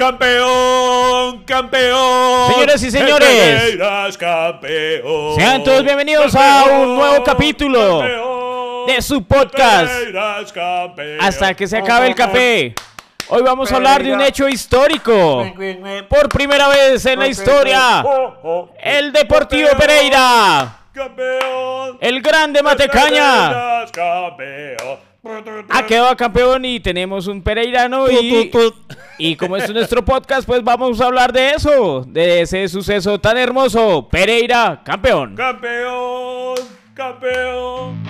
Campeón, campeón. Señoras y señores. Pereiras, campeón. Sean todos bienvenidos a un nuevo capítulo campeón, de su podcast. Hasta que se acabe el café. Hoy vamos a hablar de un hecho histórico. Por primera vez en la historia, el Deportivo Pereira, Campeón. el grande Matecaña, Pereiras, campeón. Ha quedado campeón y tenemos un Pereirano y, y como es nuestro podcast, pues vamos a hablar de eso, de ese suceso tan hermoso. Pereira, campeón. Campeón, campeón.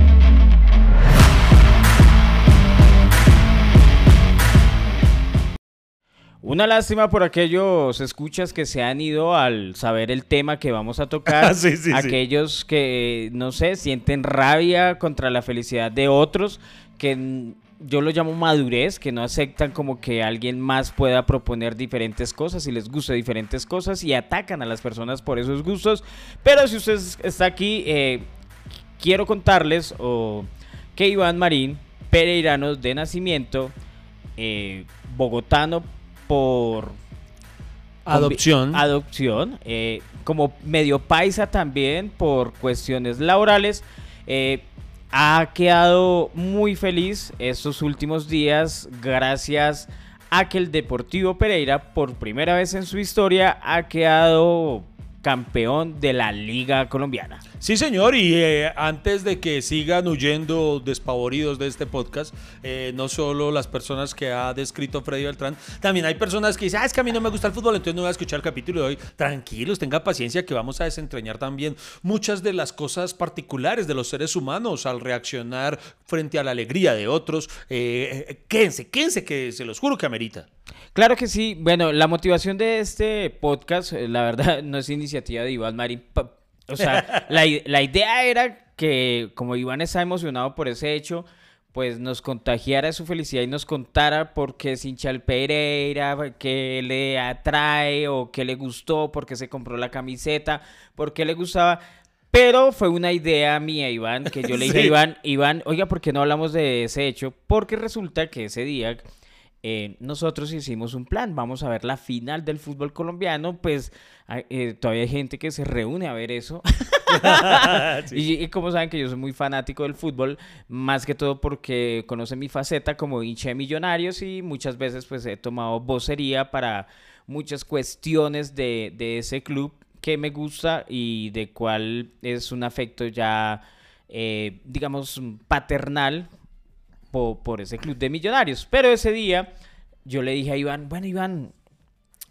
Una lástima por aquellos escuchas que se han ido al saber el tema que vamos a tocar. Sí, sí, sí. aquellos que, no sé, sienten rabia contra la felicidad de otros, que yo lo llamo madurez, que no aceptan como que alguien más pueda proponer diferentes cosas y les guste diferentes cosas y atacan a las personas por esos gustos. Pero si usted está aquí, eh, quiero contarles que Iván Marín, pereirano de nacimiento, eh, bogotano por Adopción. adopción, eh, como medio paisa también por cuestiones laborales, eh, ha quedado muy feliz estos últimos días gracias a que el Deportivo Pereira por primera vez en su historia ha quedado campeón de la Liga Colombiana. Sí, señor, y eh, antes de que sigan huyendo despavoridos de este podcast, eh, no solo las personas que ha descrito Freddy Beltrán, también hay personas que dicen, ah, es que a mí no me gusta el fútbol, entonces no voy a escuchar el capítulo de hoy. Tranquilos, tenga paciencia que vamos a desentrañar también muchas de las cosas particulares de los seres humanos al reaccionar frente a la alegría de otros. Eh, quédense, quédense, que se los juro que amerita. Claro que sí. Bueno, la motivación de este podcast, eh, la verdad, no es iniciativa de Iván Marín. O sea, la, la idea era que, como Iván está emocionado por ese hecho, pues nos contagiara su felicidad y nos contara por qué es hincha del Pereira, qué le atrae o qué le gustó, por qué se compró la camiseta, por qué le gustaba. Pero fue una idea mía, Iván, que yo le dije a. Iván, Iván, oiga, ¿por qué no hablamos de ese hecho? Porque resulta que ese día eh, nosotros hicimos un plan, vamos a ver la final del fútbol colombiano, pues hay- eh, todavía hay gente que se reúne a ver eso. y, y como saben que yo soy muy fanático del fútbol, más que todo porque conocen mi faceta como hincha de millonarios y muchas veces pues he tomado vocería para muchas cuestiones de, de ese club que me gusta y de cuál es un afecto ya, eh, digamos, paternal po- por, ese club de millonarios. Pero ese día yo le dije a Iván, bueno Iván,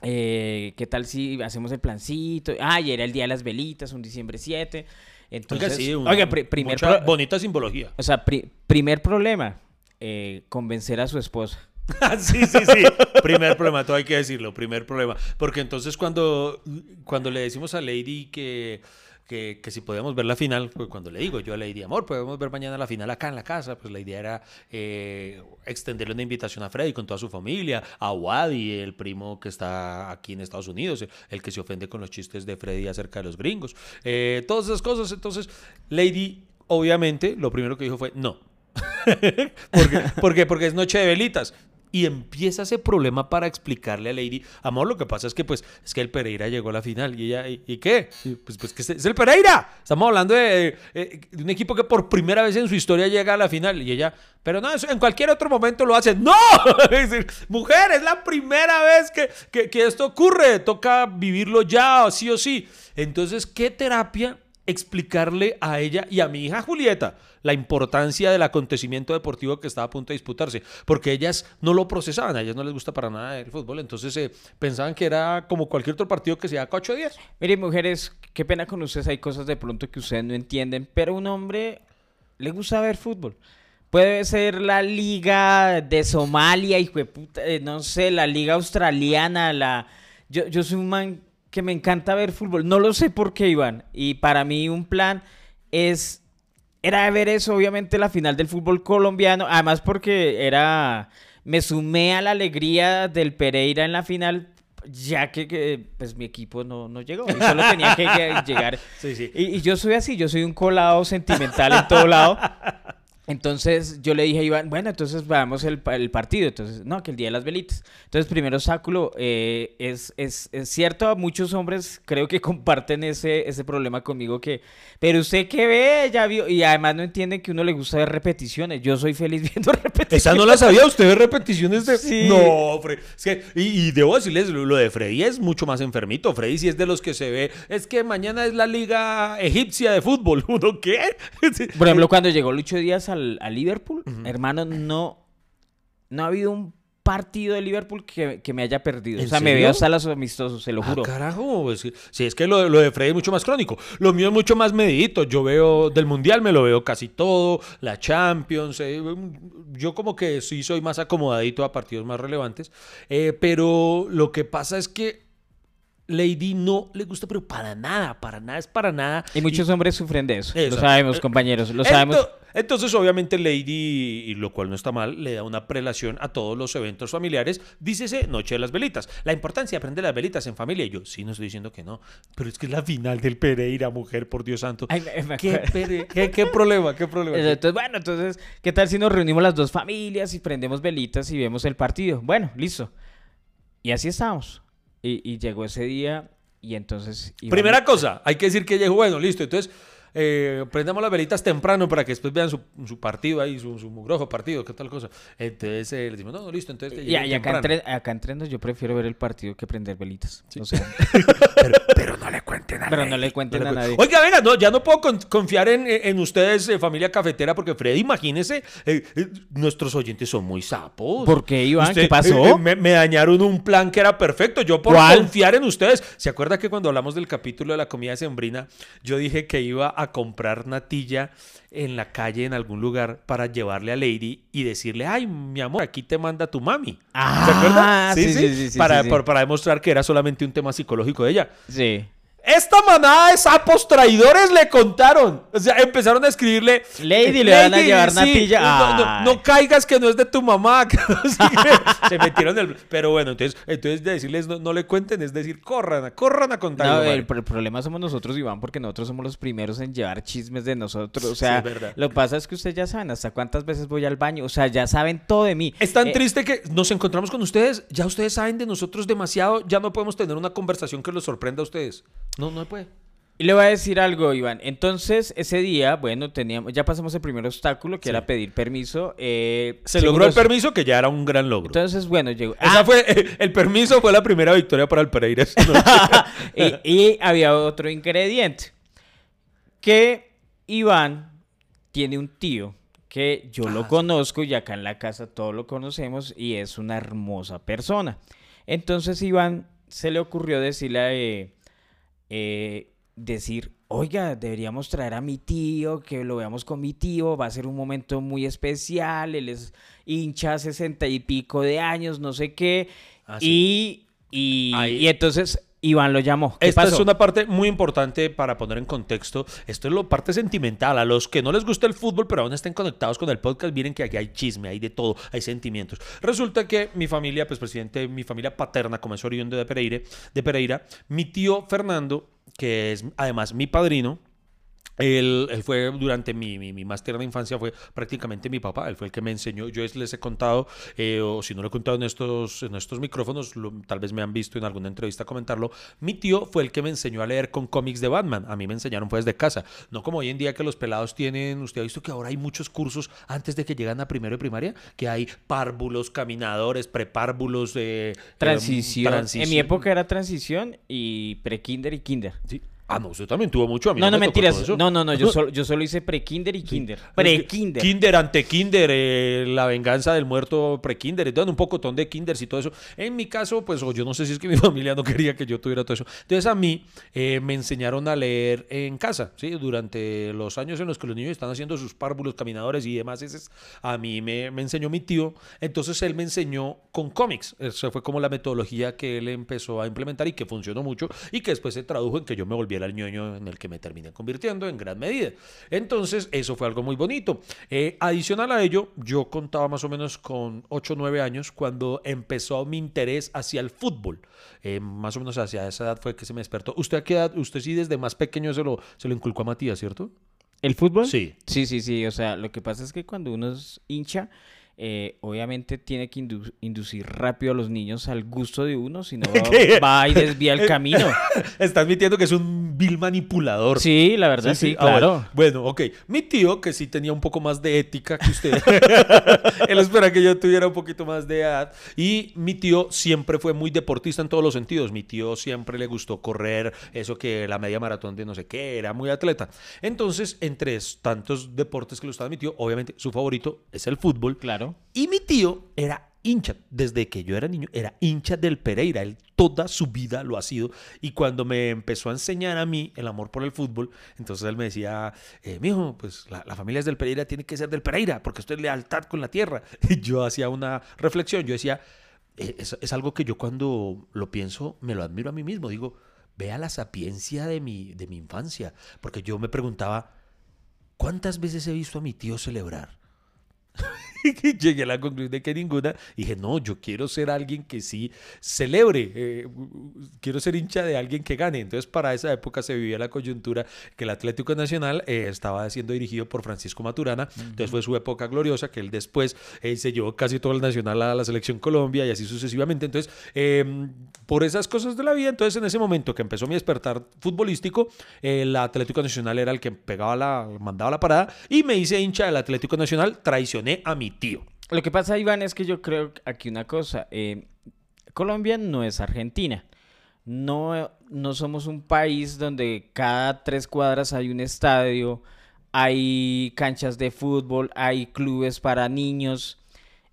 eh, ¿qué tal si hacemos el plancito? Ah, y era el día de las velitas, un diciembre 7. Entonces, Oiga, sí, un- oiga, pri- primer, mucha bonita simbología. o sea, pri- primer problema, eh, convencer a su esposa. sí, sí, sí. Primer problema, todo hay que decirlo, primer problema. Porque entonces cuando, cuando le decimos a Lady que, que, si podíamos ver la final, pues cuando le digo yo a Lady, amor, podemos ver mañana la final acá en la casa, pues la idea era eh, extenderle una invitación a Freddy con toda su familia, a Wadi, el primo que está aquí en Estados Unidos, el que se ofende con los chistes de Freddy acerca de los gringos. Eh, todas esas cosas. Entonces, Lady, obviamente, lo primero que dijo fue no. porque, porque, porque es noche de velitas. Y empieza ese problema para explicarle a Lady, amor, lo que pasa es que pues es que el Pereira llegó a la final y ella, ¿y, y qué? Y, Pues, pues que es- el Pereira. Estamos hablando de, eh, de un equipo que por primera vez en su historia llega a la final y ella, pero no, eso en cualquier otro momento lo hace. ¡No! Es decir, mujer, es la primera vez que, que, que esto ocurre, toca vivirlo ya, sí o sí. Entonces, ¿qué terapia explicarle a ella y a mi hija Julieta la importancia del acontecimiento deportivo que estaba a punto de disputarse, porque ellas no lo procesaban, a ellas no les gusta para nada el fútbol, entonces eh, pensaban que era como cualquier otro partido que se da 8 días. Miren, mujeres, qué pena con ustedes, hay cosas de pronto que ustedes no entienden, pero un hombre le gusta ver fútbol. Puede ser la liga de Somalia, hijo de puta, eh, no sé, la liga australiana, la... Yo, yo soy un man que me encanta ver fútbol, no lo sé por qué, Iván, y para mí un plan es era ver eso, obviamente, la final del fútbol colombiano. Además, porque era. Me sumé a la alegría del Pereira en la final, ya que, que, pues mi equipo no, no llegó. Y solo tenía que lle- llegar. Sí, sí. Y, y yo soy así, yo soy un colado sentimental en todo lado. Entonces yo le dije a Iván, bueno, entonces veamos el, el partido. Entonces, no, que el día de las velitas. Entonces, primer obstáculo, eh, es, es, es cierto, muchos hombres creo que comparten ese, ese problema conmigo que, pero usted qué ve, ya vio, y además no entienden que uno le gusta ver repeticiones. Yo soy feliz viendo repeticiones. Esa no la sabía usted de repeticiones de. Sí. No, Freddy. Es que, y, y debo decirles, lo de Freddy es mucho más enfermito. Freddy sí es de los que se ve. Es que mañana es la liga egipcia de fútbol. ¿Uno qué? Por ejemplo, cuando llegó Lucho Díaz al, a Liverpool, hermano, no, no ha habido un partido de Liverpool que, que me haya perdido. O ¿En sea, me veo hasta los amistosos, se lo juro. Ah, carajo, pues, sí, sí, es que lo, lo de Freddy es mucho más crónico. Lo mío es mucho más medidito. Yo veo del Mundial, me lo veo casi todo, la Champions. eh, yo como que sí soy más acomodadito a partidos más relevantes. eh, pero lo que pasa es que Lady no le gusta, pero para nada, para nada, es para nada. Y muchos hombres sufren de eso. Lo Exacto. sabemos, compañeros. Lo sabemos. Ento- Entonces, obviamente, Lady, y lo cual no está mal, le da una prelación a todos los eventos familiares. Dícese Noche de las Velitas. La importancia de aprender las velitas en familia. Y yo, sí, no estoy diciendo que no. Pero es que es la final del Pereira, mujer, por Dios santo. Ay, ¿Qué, pere- qué- qué problema? ¿Qué problema? Entonces, bueno, entonces, ¿qué tal si nos reunimos las dos familias y prendemos velitas y vemos el partido? Bueno, listo. Y así estábamos. Y, y llegó ese día y entonces... Iván- Primera cosa, hay que decir que dijo, bueno, listo, entonces eh, prendamos las velitas temprano para que después vean su, su partido ahí, su, su mugroso partido, qué tal cosa. Entonces eh, le decimos, no, no, listo, entonces que Y, acá, entre, acá entre nos yo prefiero ver el partido que prender velitas. O sea, pero, pero no le cuenten a pero no le cuenten No a le nadie. cu- Oiga, venga, no, ya no puedo con- confiar en, en ustedes, eh, familia cafetera, porque Freddy, imagínese, eh, eh, nuestros oyentes son muy sapos. ¿Por qué, Iván? Usted, ¿Qué pasó? me, me dañaron un plan que era perfecto. Yo por ¿Cuál? confiar en ustedes. ¿Se acuerda que cuando hablamos del capítulo de la comida sembrina, yo dije que iba a comprar natilla en la calle en algún lugar para llevarle a Lady y decirle, ay, mi amor, aquí te manda tu mami. ¿Se Ah, acuerda? sí, sí, sí, sí, para, sí, por- para demostrar que era solamente un tema psicológico de ella. Sí. Esta manada de sapos traidores le contaron. O sea, empezaron a escribirle. Lady, le van a llevar natilla. No, no- caigas que no es de tu mamá. Se metieron el. Pero bueno, entonces, entonces de decirles no, no le cuenten, es decir, corran, corran a contar. No, el, pro- el problema somos nosotros, Iván, porque nosotros somos los primeros en llevar chismes de nosotros. O sea, lo que pasa es que ustedes ya saben hasta cuántas veces voy al baño. O sea, ya saben todo de mí. Es tan Eh, triste que nos encontramos con ustedes. Ya ustedes saben de nosotros demasiado. Ya no podemos tener una conversación que los sorprenda a ustedes. No, no puede. Y le voy a decir algo, Iván. Entonces, ese día, bueno, teníamos, ya pasamos el primer obstáculo, que Sí. era pedir permiso. eh, Se logró el permiso, que ya era un gran logro. Entonces, bueno, llegó. Esa Ah, fue, el permiso fue la primera victoria para el Pereira. y, y había otro ingrediente. Que Iván tiene un tío que yo Ah, lo sí. conozco y acá en la casa todos lo conocemos y es una hermosa persona. Entonces Iván se le ocurrió decirle a, eh, eh, decir, oiga, deberíamos traer a mi tío, que lo veamos con mi tío, va a ser un momento muy especial, él es hincha sesenta y pico de años, no sé qué. Ah, sí. y, y, entonces Iván lo llamó. ¿Qué Esta pasó? es una parte muy importante para poner en contexto. Esto es la parte sentimental. A los que no les gusta el fútbol, pero aún estén conectados con el podcast, miren que aquí hay chisme, hay de todo, hay sentimientos. Resulta que mi familia, pues presidente, mi familia paterna, como es oriundo de Pereira, de Pereira, mi tío Fernando, que es además mi padrino, él, él fue durante mi, mi, mi más tierna infancia, fue prácticamente mi papá. Él fue el que me enseñó. Yo es- les he contado, eh, o si no lo he contado en estos, en estos micrófonos, lo- tal vez me han visto en alguna entrevista comentarlo. Mi tío fue el que me enseñó a leer con cómics de Batman. A mí me enseñaron fue desde casa. No como hoy en día que los pelados tienen. Usted ha visto que ahora hay muchos cursos antes de que llegan a primero de primaria, que hay párvulos, caminadores, prepárvulos. Eh, eh, Transición. En mi transición. época era transición y pre-kinder y kinder. Sí. Ah, no, usted también tuvo mucho. A mí No, no, me mentiras. No, no, no. Yo solo, yo solo hice pre-kinder y kinder. Pre-kinder. Kinder ante Kinder, eh, la venganza del muerto pre-Kinder, entonces un pocotón de Kinders y todo eso. En mi caso, pues yo no sé si es que mi familia no quería que yo tuviera todo eso. Entonces a mí eh, me enseñaron a leer en casa, ¿sí? Durante los años en los que los niños están haciendo sus párvulos, caminadores y demás, ese es- a mí me, me enseñó mi tío. Entonces él me enseñó con cómics. Esa fue como la metodología que él empezó a implementar y que funcionó mucho y que después se tradujo en que yo me volviera era el ñoño en el que me terminé convirtiendo en gran medida. Entonces, eso fue algo muy bonito. Eh, adicional a ello, yo contaba más o menos con 8 o 9 años cuando empezó mi interés hacia el fútbol. Eh, más o menos hacia esa edad fue que se me despertó. ¿Usted a qué edad? Usted sí desde más pequeño se lo, se lo inculcó a Matías, ¿cierto? ¿El fútbol? Sí. Sí, sí, sí. O sea, lo que pasa es que cuando uno es hincha, eh, obviamente tiene que indu- inducir rápido a los niños al gusto de uno, si no va y desvía el camino. Está admitiendo que es un vil manipulador. Sí, la verdad, sí, Ah, claro. Bueno, ok. Mi tío, que sí tenía un poco más de ética que usted, él espera que yo tuviera un poquito más de edad. Y mi tío siempre fue muy deportista en todos los sentidos. Mi tío siempre le gustó correr, eso que la media maratón de no sé qué, era muy atleta. Entonces, entre tantos deportes que le gustaba a mi tío, obviamente su favorito es el fútbol. Claro. Y mi tío era hincha, desde que yo era niño, era hincha del Pereira. Él toda su vida lo ha sido. Y cuando me empezó a enseñar a mí el amor por el fútbol, entonces él me decía, eh, mijo, pues la, la familia es del Pereira, tiene que ser del Pereira, porque esto es lealtad con la tierra. Y yo hacía una reflexión, yo decía, eh, es, es algo que yo cuando lo pienso, me lo admiro a mí mismo. Digo, vea la sapiencia de mi, de mi infancia. Porque yo me preguntaba, ¿cuántas veces he visto a mi tío celebrar? Llegué a la conclusión de que ninguna. Y dije, no, yo quiero ser alguien que sí celebre. eh, quiero ser hincha de alguien que gane. Entonces, para esa época se vivía la coyuntura que el Atlético Nacional eh, estaba siendo dirigido por Francisco Maturana. Entonces, fue su época gloriosa, que él después eh, se llevó casi todo el Nacional a la selección Colombia y así sucesivamente. Entonces, eh, por esas cosas de la vida, entonces en ese momento que empezó mi despertar futbolístico, el Atlético Nacional era el que pegaba la, mandaba la parada y me hice hincha del Atlético Nacional, traicioné a mi Lo que pasa, Iván, es que yo creo aquí una cosa. eh, Colombia no es Argentina. No, no somos un país donde cada tres cuadras hay un estadio, hay canchas de fútbol, hay clubes para niños.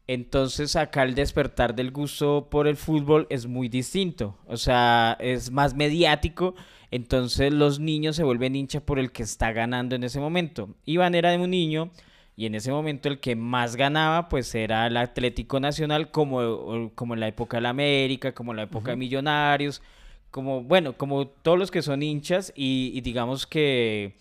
Entonces acá el despertar del gusto por el fútbol es muy distinto. O sea, es más mediático. Entonces los niños se vuelven hincha por el que está ganando en ese momento. Iván era un niño y en ese momento el que más ganaba pues era el Atlético Nacional como, como en la época de la América, como en la época de Millonarios, como bueno, como todos los que son hinchas y, y digamos que,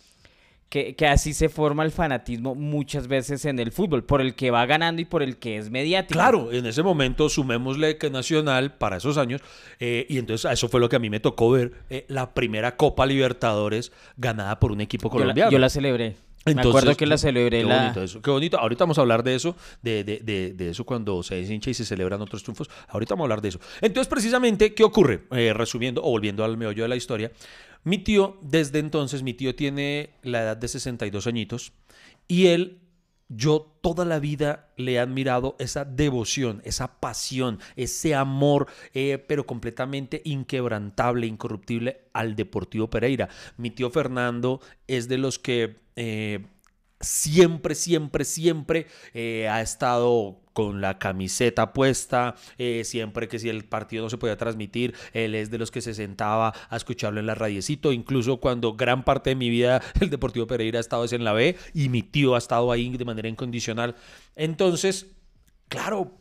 que, que así se forma el fanatismo muchas veces en el fútbol, por el que va ganando y por el que es mediático. Claro, en ese momento sumémosle que Nacional para esos años, eh, y entonces eso fue lo que a mí me tocó ver, eh, la primera Copa Libertadores ganada por un equipo Yo la, colombiano. yo la celebré. Me acuerdo que la celebré Qué la... bonito eso, qué bonito. Ahorita vamos a hablar de eso, de, de, de, de eso cuando se deshincha y se celebran otros triunfos. Ahorita vamos a hablar de eso. Entonces, precisamente, ¿qué ocurre? Eh, resumiendo o volviendo al meollo de la historia, mi tío, desde entonces, mi tío tiene la edad de 62 añitos y él yo toda la vida le he admirado esa devoción, esa pasión, ese amor, eh, pero completamente inquebrantable, incorruptible al Deportivo Pereira. Mi tío Fernando es de los que eh, siempre, siempre, siempre eh, ha estado con la camiseta puesta, eh, siempre que si el partido no se podía transmitir, él es de los que se sentaba a escucharlo en la radiecito, incluso cuando gran parte de mi vida el Deportivo Pereira ha estado es en la B y mi tío ha estado ahí de manera incondicional. Entonces, claro,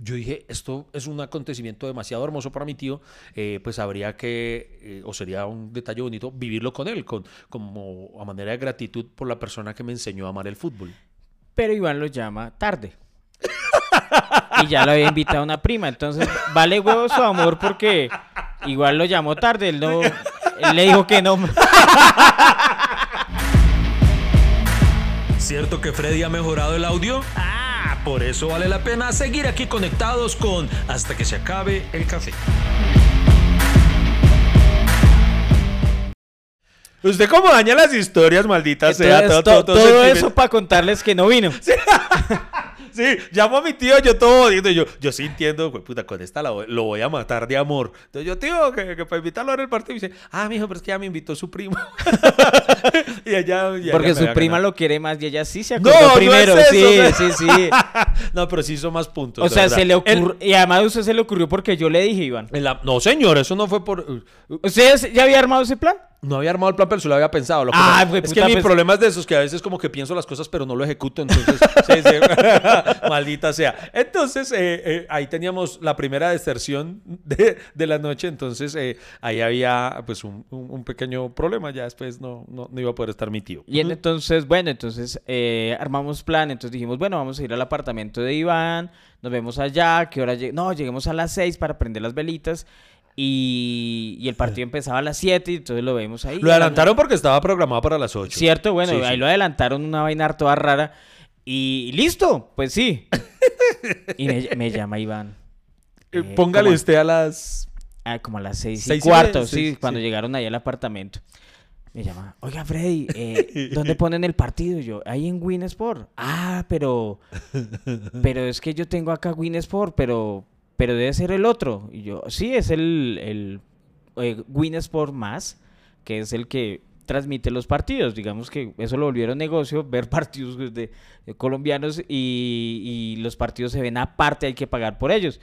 yo dije, esto es un acontecimiento demasiado hermoso para mi tío, eh, pues habría que, eh, o sería un detalle bonito, vivirlo con él, con, como a manera de gratitud por la persona que me enseñó a amar el fútbol. Pero Iván lo llama tarde. y ya lo había invitado una prima. Entonces, vale huevo su amor porque igual lo llamó tarde. Él no. Él le dijo que no. ¿Cierto que Freddy ha mejorado el audio? Ah, por eso vale la pena seguir aquí conectados con Hasta que se acabe el café. ¿Usted cómo daña las historias, maldita sea? Todo, to- todo- todo todo eso para contarles que no vino. Sí, llamo a mi tío, yo todo jodido, yo, yo sí entiendo, güey, puta, con esta la voy- lo voy a matar de amor. Entonces yo, tío, que, que para invitarlo a ver el partido, y dice, ah, mijo, pero es que ya me invitó su primo. y allá, y Porque allá su prima lo quiere más y ella sí se No, acordó no primero. es sí, eso, sí, sí. no, pero sí hizo más puntos. O sea, verdad. se le El- ocurrió. Y además usted se le ocurrió porque yo le dije, Iván. la- no, señor, eso no fue por... ¿Usted ya había armado ese plan? No había armado el plan, pero se lo había pensado. Lo que Ah, fue es que mi pues- problema es de esos que a veces como que pienso las cosas pero no lo ejecuto, entonces, sí, sí. maldita sea. Entonces, eh, eh, ahí teníamos la primera deserción de, de la noche, entonces eh, ahí había pues un, un- un pequeño problema, ya después no, no, no iba a poder estar mi tío. Y en- entonces, bueno, entonces eh, armamos plan, entonces dijimos, bueno, vamos a ir al apartamento de Iván, nos vemos allá, ¿qué hora lleg- No, lleguemos a las 6 para prender las velitas y, y el partido empezaba a las 7 y entonces lo vemos ahí. Lo adelantaron porque estaba programado para las 8. Cierto, bueno, Sí, ahí sí. lo adelantaron una vaina toda rara y listo, pues sí. y me, me llama Iván. Eh, eh, Póngale usted a las... Ah, como a las seis y Seis cuarto, sí, sí, cuando llegaron ahí al apartamento. Me llama, oiga Freddy, eh, ¿dónde ponen el partido? Yo, ahí en Winsport. Ah, pero, pero es que yo tengo acá Winsport, pero, pero debe ser el otro. Y yo, sí, es el, el eh, Winsport más, que es el que transmite los partidos. Digamos que eso lo volvieron negocio, ver partidos de, de colombianos y, y los partidos se ven aparte, hay que pagar por ellos.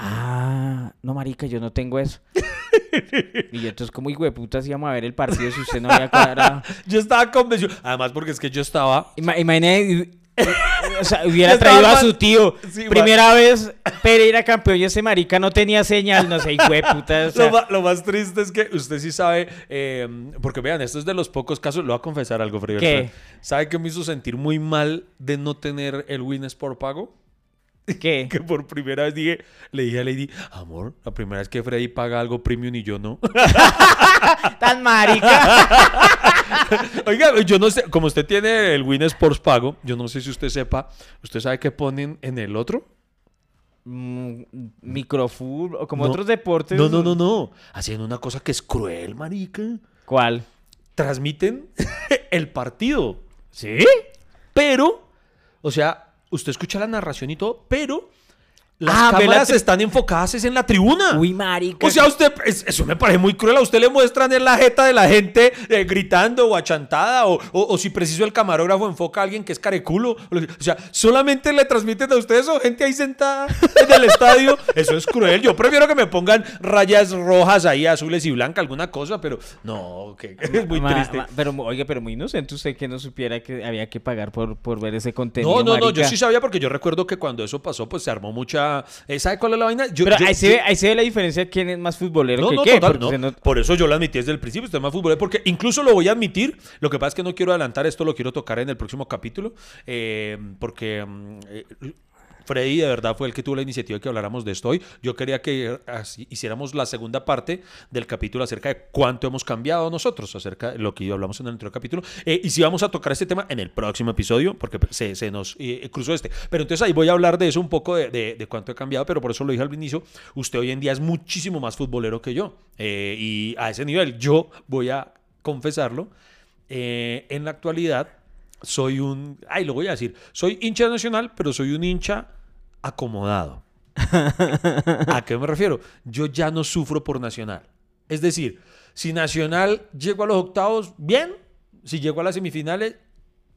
Ah, no, marica, yo no tengo eso. y yo, entonces, ¿cómo hijo de putas íbamos a ver el partido si usted no había cuadrado? Yo estaba convencido, además porque es que yo estaba... Ima- Imagine, o sea, hubiera traído a su tío. Sí. Primera vez Pereira campeón y ese marica no tenía señal, no sé, hijo de puta. o sea, Lo, más triste es que usted sí sabe, eh, porque vean, esto es de los pocos casos, lo voy a confesar algo, Freddy. ¿Sabe qué me hizo sentir muy mal de no tener el Win por pago? ¿Qué? Que por primera vez dije, le dije a Lady, amor, la primera vez que Freddy paga algo premium y yo no. Tan marica. Oiga, yo no sé, como usted tiene el Win Sports pago, yo no sé si usted sepa, ¿usted sabe qué ponen en el otro? Mm, Microfútbol, o como No. otros deportes. No, no, no, no. Hacen una cosa que es cruel, marica. ¿Cuál? Transmiten el partido. ¿Sí? Pero, o sea, usted escucha la narración y todo, pero las Ah, la cámaras están enfocadas es en la tribuna. Uy, marica. O sea, usted, es- eso me parece muy cruel. A usted le muestran en la jeta de la gente eh, gritando o achantada, o, o- o si preciso el camarógrafo enfoca a alguien que es careculo. O sea, solamente le transmiten a ustedes o gente ahí sentada en el estadio. Eso es cruel. Yo prefiero que me pongan rayas rojas ahí, azules y blancas, alguna cosa, pero no, que es muy Ma- triste. ma- pero, oiga, pero muy inocente usted que no supiera que había que pagar por, por ver ese contenido. No, no, no, yo sí sabía porque yo recuerdo que cuando eso pasó, pues se armó mucha. Eh, ¿Sabe cuál es la vaina? Yo, Pero yo- ahí, se yo- ve, ahí se ve la diferencia de quién es más futbolero No, que no, qué. total, no. no- Por eso yo lo admití desde el principio, usted es más futbolero, porque incluso lo voy a admitir. Lo que pasa es que no quiero adelantar esto, lo quiero tocar en el próximo capítulo, eh, porque mm, eh, Freddy de verdad fue el que tuvo la iniciativa de que habláramos de esto hoy. Yo quería que hiciéramos la segunda parte del capítulo acerca de cuánto hemos cambiado nosotros, acerca de lo que hablamos en el anterior capítulo. Eh, y si vamos a tocar este tema en el próximo episodio, porque se, se nos eh, cruzó este. Pero entonces ahí voy a hablar de eso un poco, de, cuánto he cambiado, pero por eso lo dije al inicio. Usted hoy en día es muchísimo más futbolero que yo. Eh, y a ese nivel, yo voy a confesarlo. en la actualidad, soy un. Ay, lo voy a decir. Soy hincha nacional, pero soy un hincha acomodado. ¿A qué me refiero? Yo ya no sufro por Nacional. Es decir, si Nacional llegó a los octavos, bien. Si llegó a las semifinales,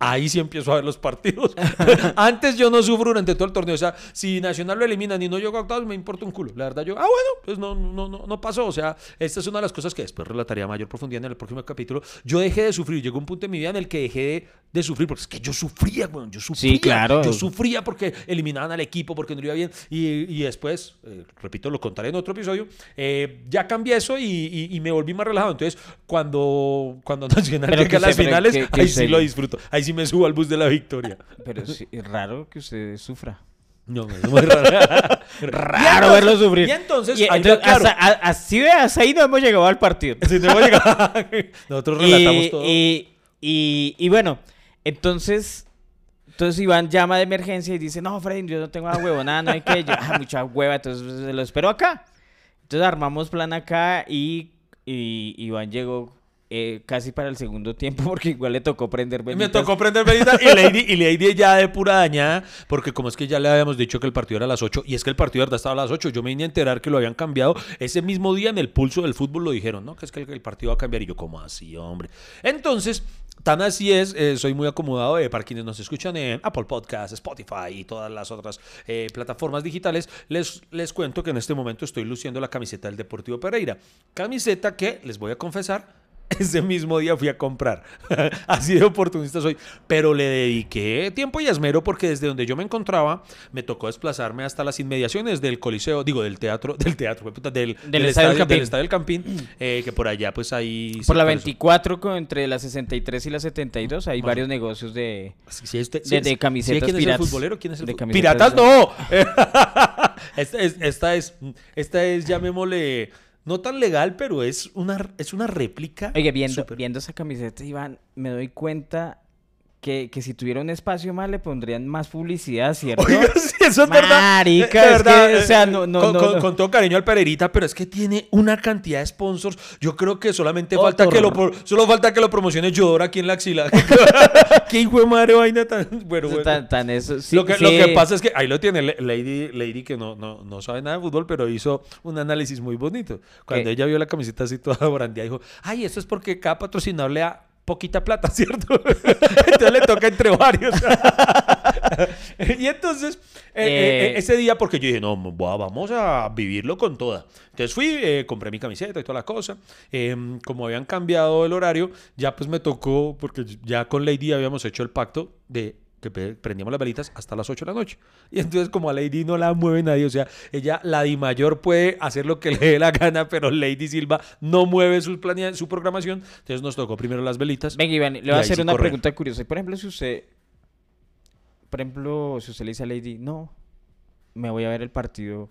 ahí sí empiezo a ver los partidos. Antes yo no sufro durante todo el torneo. O sea, si Nacional lo eliminan y no llegó a octavos, me importa un culo. La verdad, yo, ah, bueno, pues no, no, no, no pasó. O sea, esta es una de las cosas que después relataría a mayor profundidad en el próximo capítulo. Yo dejé de sufrir. Llegó un punto en mi vida en el que dejé de, de sufrir, porque es que yo sufría, weón. Yo sufría. claro. Yo sufría porque eliminaban al equipo, porque no iba bien. Y, y después, eh, repito, lo contaré en otro episodio, eh, ya cambié eso y, y- y me volví más relajado. Entonces, cuando, cuando Nacional llega a las finales, que- que ahí sí lo disfruto. Ahí sí me subo al bus de la victoria. Pero sí, es raro que usted sufra. No, es muy raro. Raro verlo sufrir. Y entonces, Y entonces, va claro. hasta- a- así hasta ahí no hemos llegado al partido. Sí, no hemos llegado. Nosotros relatamos y, todo. y, bueno, entonces, entonces Iván llama de emergencia y dice, no, Freddy, yo no tengo una huevonada, no hay que, yo, ah, mucha hueva, entonces se lo espero acá. Entonces armamos plan acá y Iván llegó eh, casi para el segundo tiempo porque igual le tocó prender Y me velitas. tocó prender velita y Lady, y Lady ya de pura dañada, porque como es que ya le habíamos dicho que el partido era a las 8, y es que el partido de verdad estaba a las 8, yo me vine a enterar que lo habían cambiado ese mismo día en el pulso del fútbol lo dijeron, ¿no? Que es que el, el partido va a cambiar, y yo, como así, hombre? Entonces, tan así es, eh, soy muy acomodado, eh, para quienes nos escuchan en Apple Podcasts, Spotify y todas las otras eh, plataformas digitales, les, les cuento que en este momento estoy luciendo la camiseta del Deportivo Pereira. Camiseta que, les voy a confesar, ese mismo día fui a comprar. Así de oportunista soy. Pero le dediqué tiempo y esmero porque desde donde yo me encontraba me tocó desplazarme hasta las inmediaciones del Coliseo, digo, del teatro, del teatro, puta, del, Del Estadio del Campín. del Estadio del Campín, eh, que por allá pues ahí... Por la por eso. 24, con- entre la 63 y la 72, hay Bueno. varios negocios de... Sí, sí, este- De- de camisetas ¿quién es piratas. el futbolero? ¿Quién es el De fu- ¡Piratas no! esta, es, esta es, esta es, llamémosle, no tan legal, pero es una, es una réplica. Oye, viendo, viendo esa camiseta, Iván, me doy cuenta que, que si tuviera un espacio más le pondrían más publicidad, ¿cierto? Oiga, sí, eso es verdad. Marica, De es que, verdad, o sea, eh, no- no- con, no- con- no. con todo cariño al Pererita, pero es que tiene una cantidad de sponsors. Yo creo que solamente falta que lo solo falta que lo promocione Yodor aquí en la axila. Qué hijo de madre vaina tan bueno. bueno. Tan, tan eso, sí, lo, que, lo sí. que pasa es que ahí lo tiene La- Lady, Lady que no, no, no sabe nada de fútbol, pero hizo un análisis muy bonito. Cuando ¿Qué? ella vio la camiseta así toda brandeada, dijo, ay, esto es porque cada patrocinador le da poquita plata, ¿cierto? entonces le toca entre varios. y entonces, eh, eh, Eh. ese día, porque yo dije, no, va- vamos a vivirlo con toda. Entonces fui, eh, compré mi camiseta y toda la cosa. Em, como habían cambiado el horario, ya pues me tocó, porque ya con Lady habíamos hecho el pacto de que prendíamos las velitas hasta las 8 de la noche. Y entonces como a Lady no la mueve nadie, o sea, ella, la Di Mayor puede hacer lo que le dé la gana, pero Lady Silva no mueve su, planea- su programación. Entonces nos tocó primero las velitas. Venga, Iván, le voy a hacer sí una correr. pregunta curiosa. Por ejemplo, si usted, por ejemplo, si usted le dice a Lady, no, me voy a ver el partido,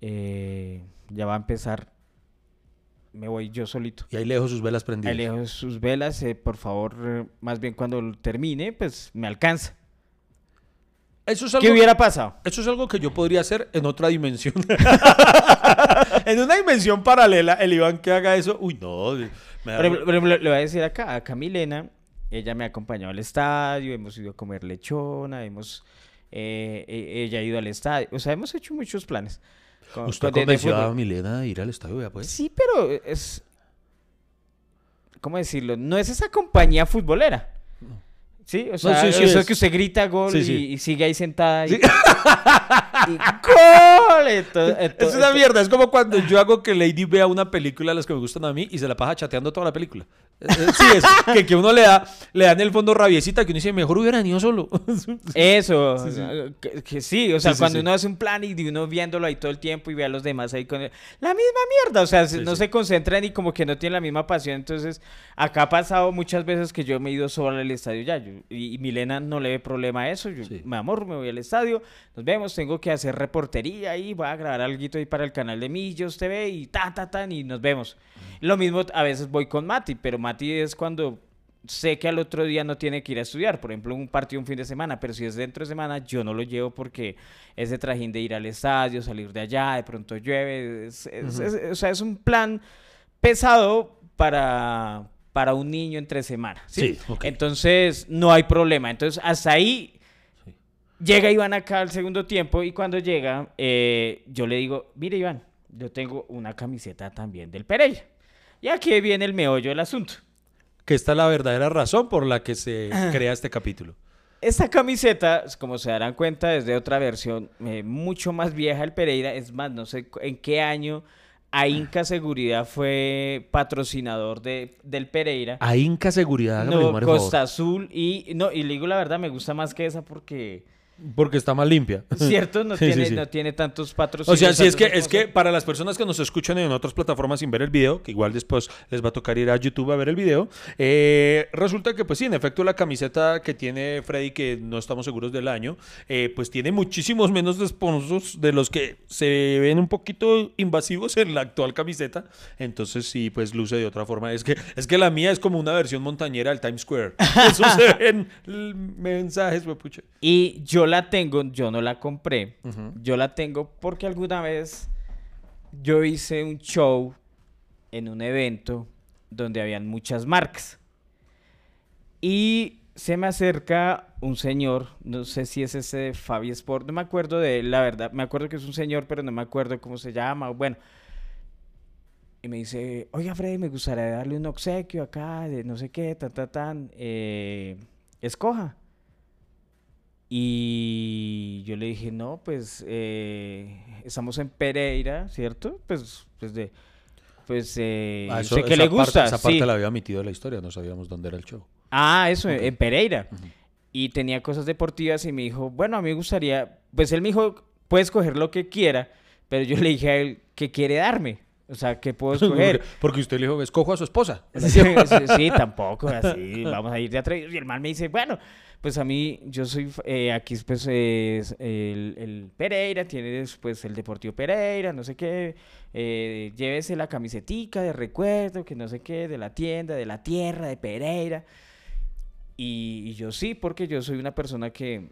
eh, ya va a empezar, me voy yo solito. Y ahí le dejo sus velas prendidas. Ahí le dejo sus velas, eh, por favor, eh, más bien cuando termine, pues me alcanza. Eso es ¿Qué algo hubiera pasado? Eso es algo que yo podría hacer en otra dimensión. en una dimensión paralela, el Iván que haga eso, uy, no. me da- por ejemplo, le voy a decir acá a Camilena, ella me ha acompañado al estadio, hemos ido a comer lechona, hemos, eh, e- ella ha ido al estadio, o sea, hemos hecho muchos planes. Con- ¿Usted con- convenció a. Milena de ir al estadio, vea, pues? Sí, pero es, ¿cómo decirlo? No es esa compañía futbolera. Sí, o sea, sí, sí eso es. que usted grita gol Sí. Y, y sigue ahí sentada y, ¡gol! Es una mierda, es como cuando yo hago que Lady vea una película las que me gustan a mí y se la pasa chateando toda la película. Eh, eh, Sí, es que, que uno le da, le da en el fondo rabiecita que uno dice, mejor hubiera ido solo. Eso, Sí, sí. Que, que sí, o sea, Sí, cuando uno hace un plan y de uno viéndolo ahí todo el tiempo y ve a los demás ahí con el- la misma mierda, o sea, no se concentran y como que no tienen la misma pasión, entonces acá ha pasado muchas veces que yo me he ido solo al estadio ya, yo- y, y Milena no le ve problema a eso, yo, mi amor, me voy al estadio, nos vemos, tengo que hacer reportería ahí, voy a grabar algo ahí para el canal de Millos TV y ta, ta, tan, y nos vemos. Lo mismo a veces voy con Mati, pero Mati es cuando sé que al otro día no tiene que ir a estudiar, por ejemplo, un partido un fin de semana, pero si es dentro de semana, yo no lo llevo porque ese trajín de ir al estadio, salir de allá, de pronto llueve, es- es- es- o sea, es un plan pesado para, para un niño entre semana. ¿sí? Sí, ok. Entonces, no hay problema. Entonces, hasta ahí Sí. llega Iván acá al segundo tiempo y cuando llega, eh, yo le digo, mire Iván, yo tengo una camiseta también del Pereira. Y aquí viene el meollo del asunto. que esta es la verdadera razón por la que se crea este capítulo. Esta camiseta, como se darán cuenta, es de otra versión eh, mucho más vieja del Pereira. Es más, no sé en qué año a Inca Seguridad fue patrocinador de, del Pereira. A Inca Seguridad, el no, favor, Costa Azul. Y, no, y le digo la verdad, me gusta más que esa porque, porque está más limpia. cierto, no, Sí, tiene, sí. no tiene tantos O patrocinios. sea, sí, es que, es que para las personas que nos escuchan en otras plataformas sin ver el video, que igual después les va a tocar ir a YouTube a ver el video, eh, resulta que pues sí, en efecto la camiseta que tiene Freddy, que no estamos seguros del año, eh, pues tiene muchísimos menos sponsors de los que se ven un poquito invasivos en la actual camiseta, entonces sí, pues luce de otra forma. Es que, es que la mía es como una versión montañera del Times Square. Eso se ven mensajes, we pucha. Y yo la tengo, yo no la compré. Ujú. Yo la tengo porque alguna vez yo hice un show en un evento donde habían muchas marcas. Y se me acerca un señor, no sé si es ese de Fabi Sport, no me acuerdo de él, la verdad. Me acuerdo que es un señor, pero no me acuerdo cómo se llama. Bueno. Y me dice, oiga Freddy, me gustaría darle un obsequio acá, de no sé qué, ta, ta, tan. eh, escoja. Y yo le dije, no, pues eh, estamos en Pereira, ¿cierto? Pues, pues de pues eh, Ah, eso- sé que le gusta. Parte, esa parte sí. la había omitido la historia, no sabíamos dónde era el show. Ah, eso, en Pereira. Y tenía cosas deportivas y me dijo, bueno, a mí me gustaría, pues él me dijo, puedes coger lo que quiera, pero yo le dije a él, ¿qué quiere darme? O sea, ¿qué puedo escoger? Porque usted le dijo, escojo a su esposa. Sí, sí, tampoco, así, vamos a ir de atrevidos. Y el man me dice, bueno, pues a mí, yo soy, eh, aquí pues es el, el Pereira, tiene después el Deportivo Pereira, no sé qué, eh, llévese la camisetica de recuerdo, que no sé qué, de la tienda, de la tierra, de Pereira. Y, y yo sí, porque yo soy una persona que,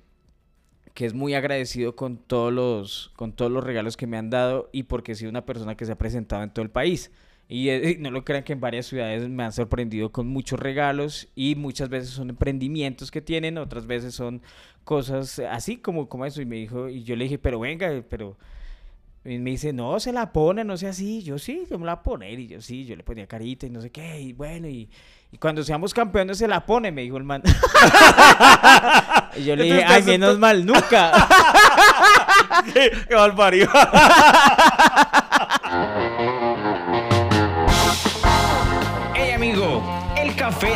que es muy agradecido con todos los con todos los regalos que me han dado y porque soy una persona que se ha presentado en todo el país. Y eh, no lo crean que en varias ciudades me han sorprendido con muchos regalos y muchas veces son emprendimientos que tienen, otras veces son cosas así como, como eso. Y me dijo, y yo le dije, pero venga, pero... Y me dice, no, se la pone, no sé así. Yo sí, yo me la voy a poner. Y yo sí, yo le ponía carita y no sé qué. Y bueno, y, y cuando seamos campeones se la pone, me dijo el man. y yo le dije, ay, menos mal, nunca. ¡Qué, qué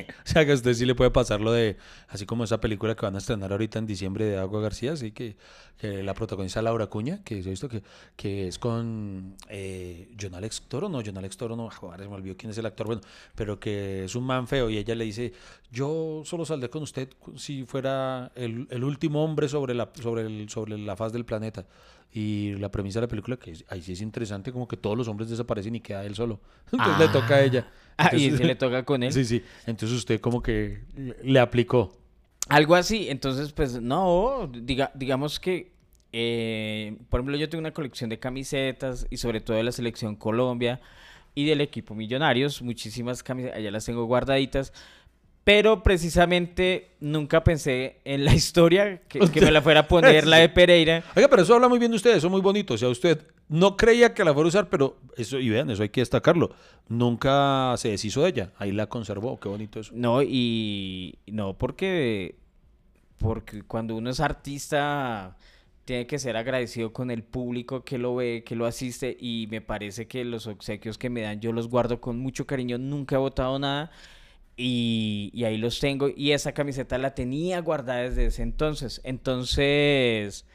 o sea, que a usted sí le puede pasar lo de, así como esa película que van a estrenar ahorita en diciembre de Agua García, así que, que la protagoniza Laura Cuña, que yo he visto que, que es con eh, Alex Toro, no, John Alex Toro, no, joder, se me olvidó quién es el actor, bueno, pero que es un man feo y ella le dice, yo solo saldré con usted si fuera el, el último hombre sobre la, sobre, el, sobre la faz del planeta. Y la premisa de la película, que es- ahí sí es interesante, como que todos los hombres desaparecen y queda él solo. Entonces le toca a ella. Ah, y se le toca con él. Sí, sí. Entonces usted como que le- le aplicó. Algo así, entonces pues no, diga, digamos que, eh, por ejemplo, yo tengo una colección de camisetas y sobre todo de la selección Colombia y del equipo Millonarios, muchísimas camisetas, allá las tengo guardaditas, pero precisamente nunca pensé en la historia que, que me la fuera a poner la de Pereira. Oiga, pero eso habla muy bien de usted, eso es muy bonito. O sea, usted no creía que la fuera a usar, pero eso, y vean, eso hay que destacarlo. Nunca se deshizo de ella. Ahí la conservó. Qué bonito eso. No, y no, porque, porque cuando uno es artista tiene que ser agradecido con el público que lo ve, que lo asiste y me parece que los obsequios que me dan yo los guardo con mucho cariño, nunca he botado nada y, y ahí los tengo y esa camiseta la tenía guardada desde ese entonces. Entonces...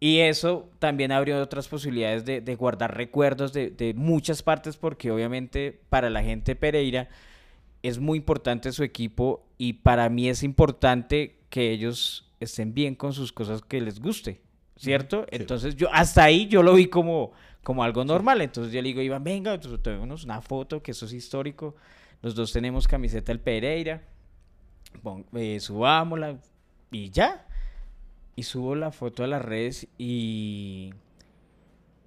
Y eso también abrió otras posibilidades de, de guardar recuerdos de, de muchas partes porque obviamente para la gente Pereira es muy importante su equipo y para mí es importante que ellos estén bien con sus cosas que les guste, ¿cierto? Entonces yo hasta ahí yo lo vi como, como algo normal. Entonces yo le digo, Iván, venga, entonces tomémonos una foto, que eso es histórico. Los dos tenemos camiseta del Pereira, pon- eh, subámosla y ya. Y subo la foto a las redes y,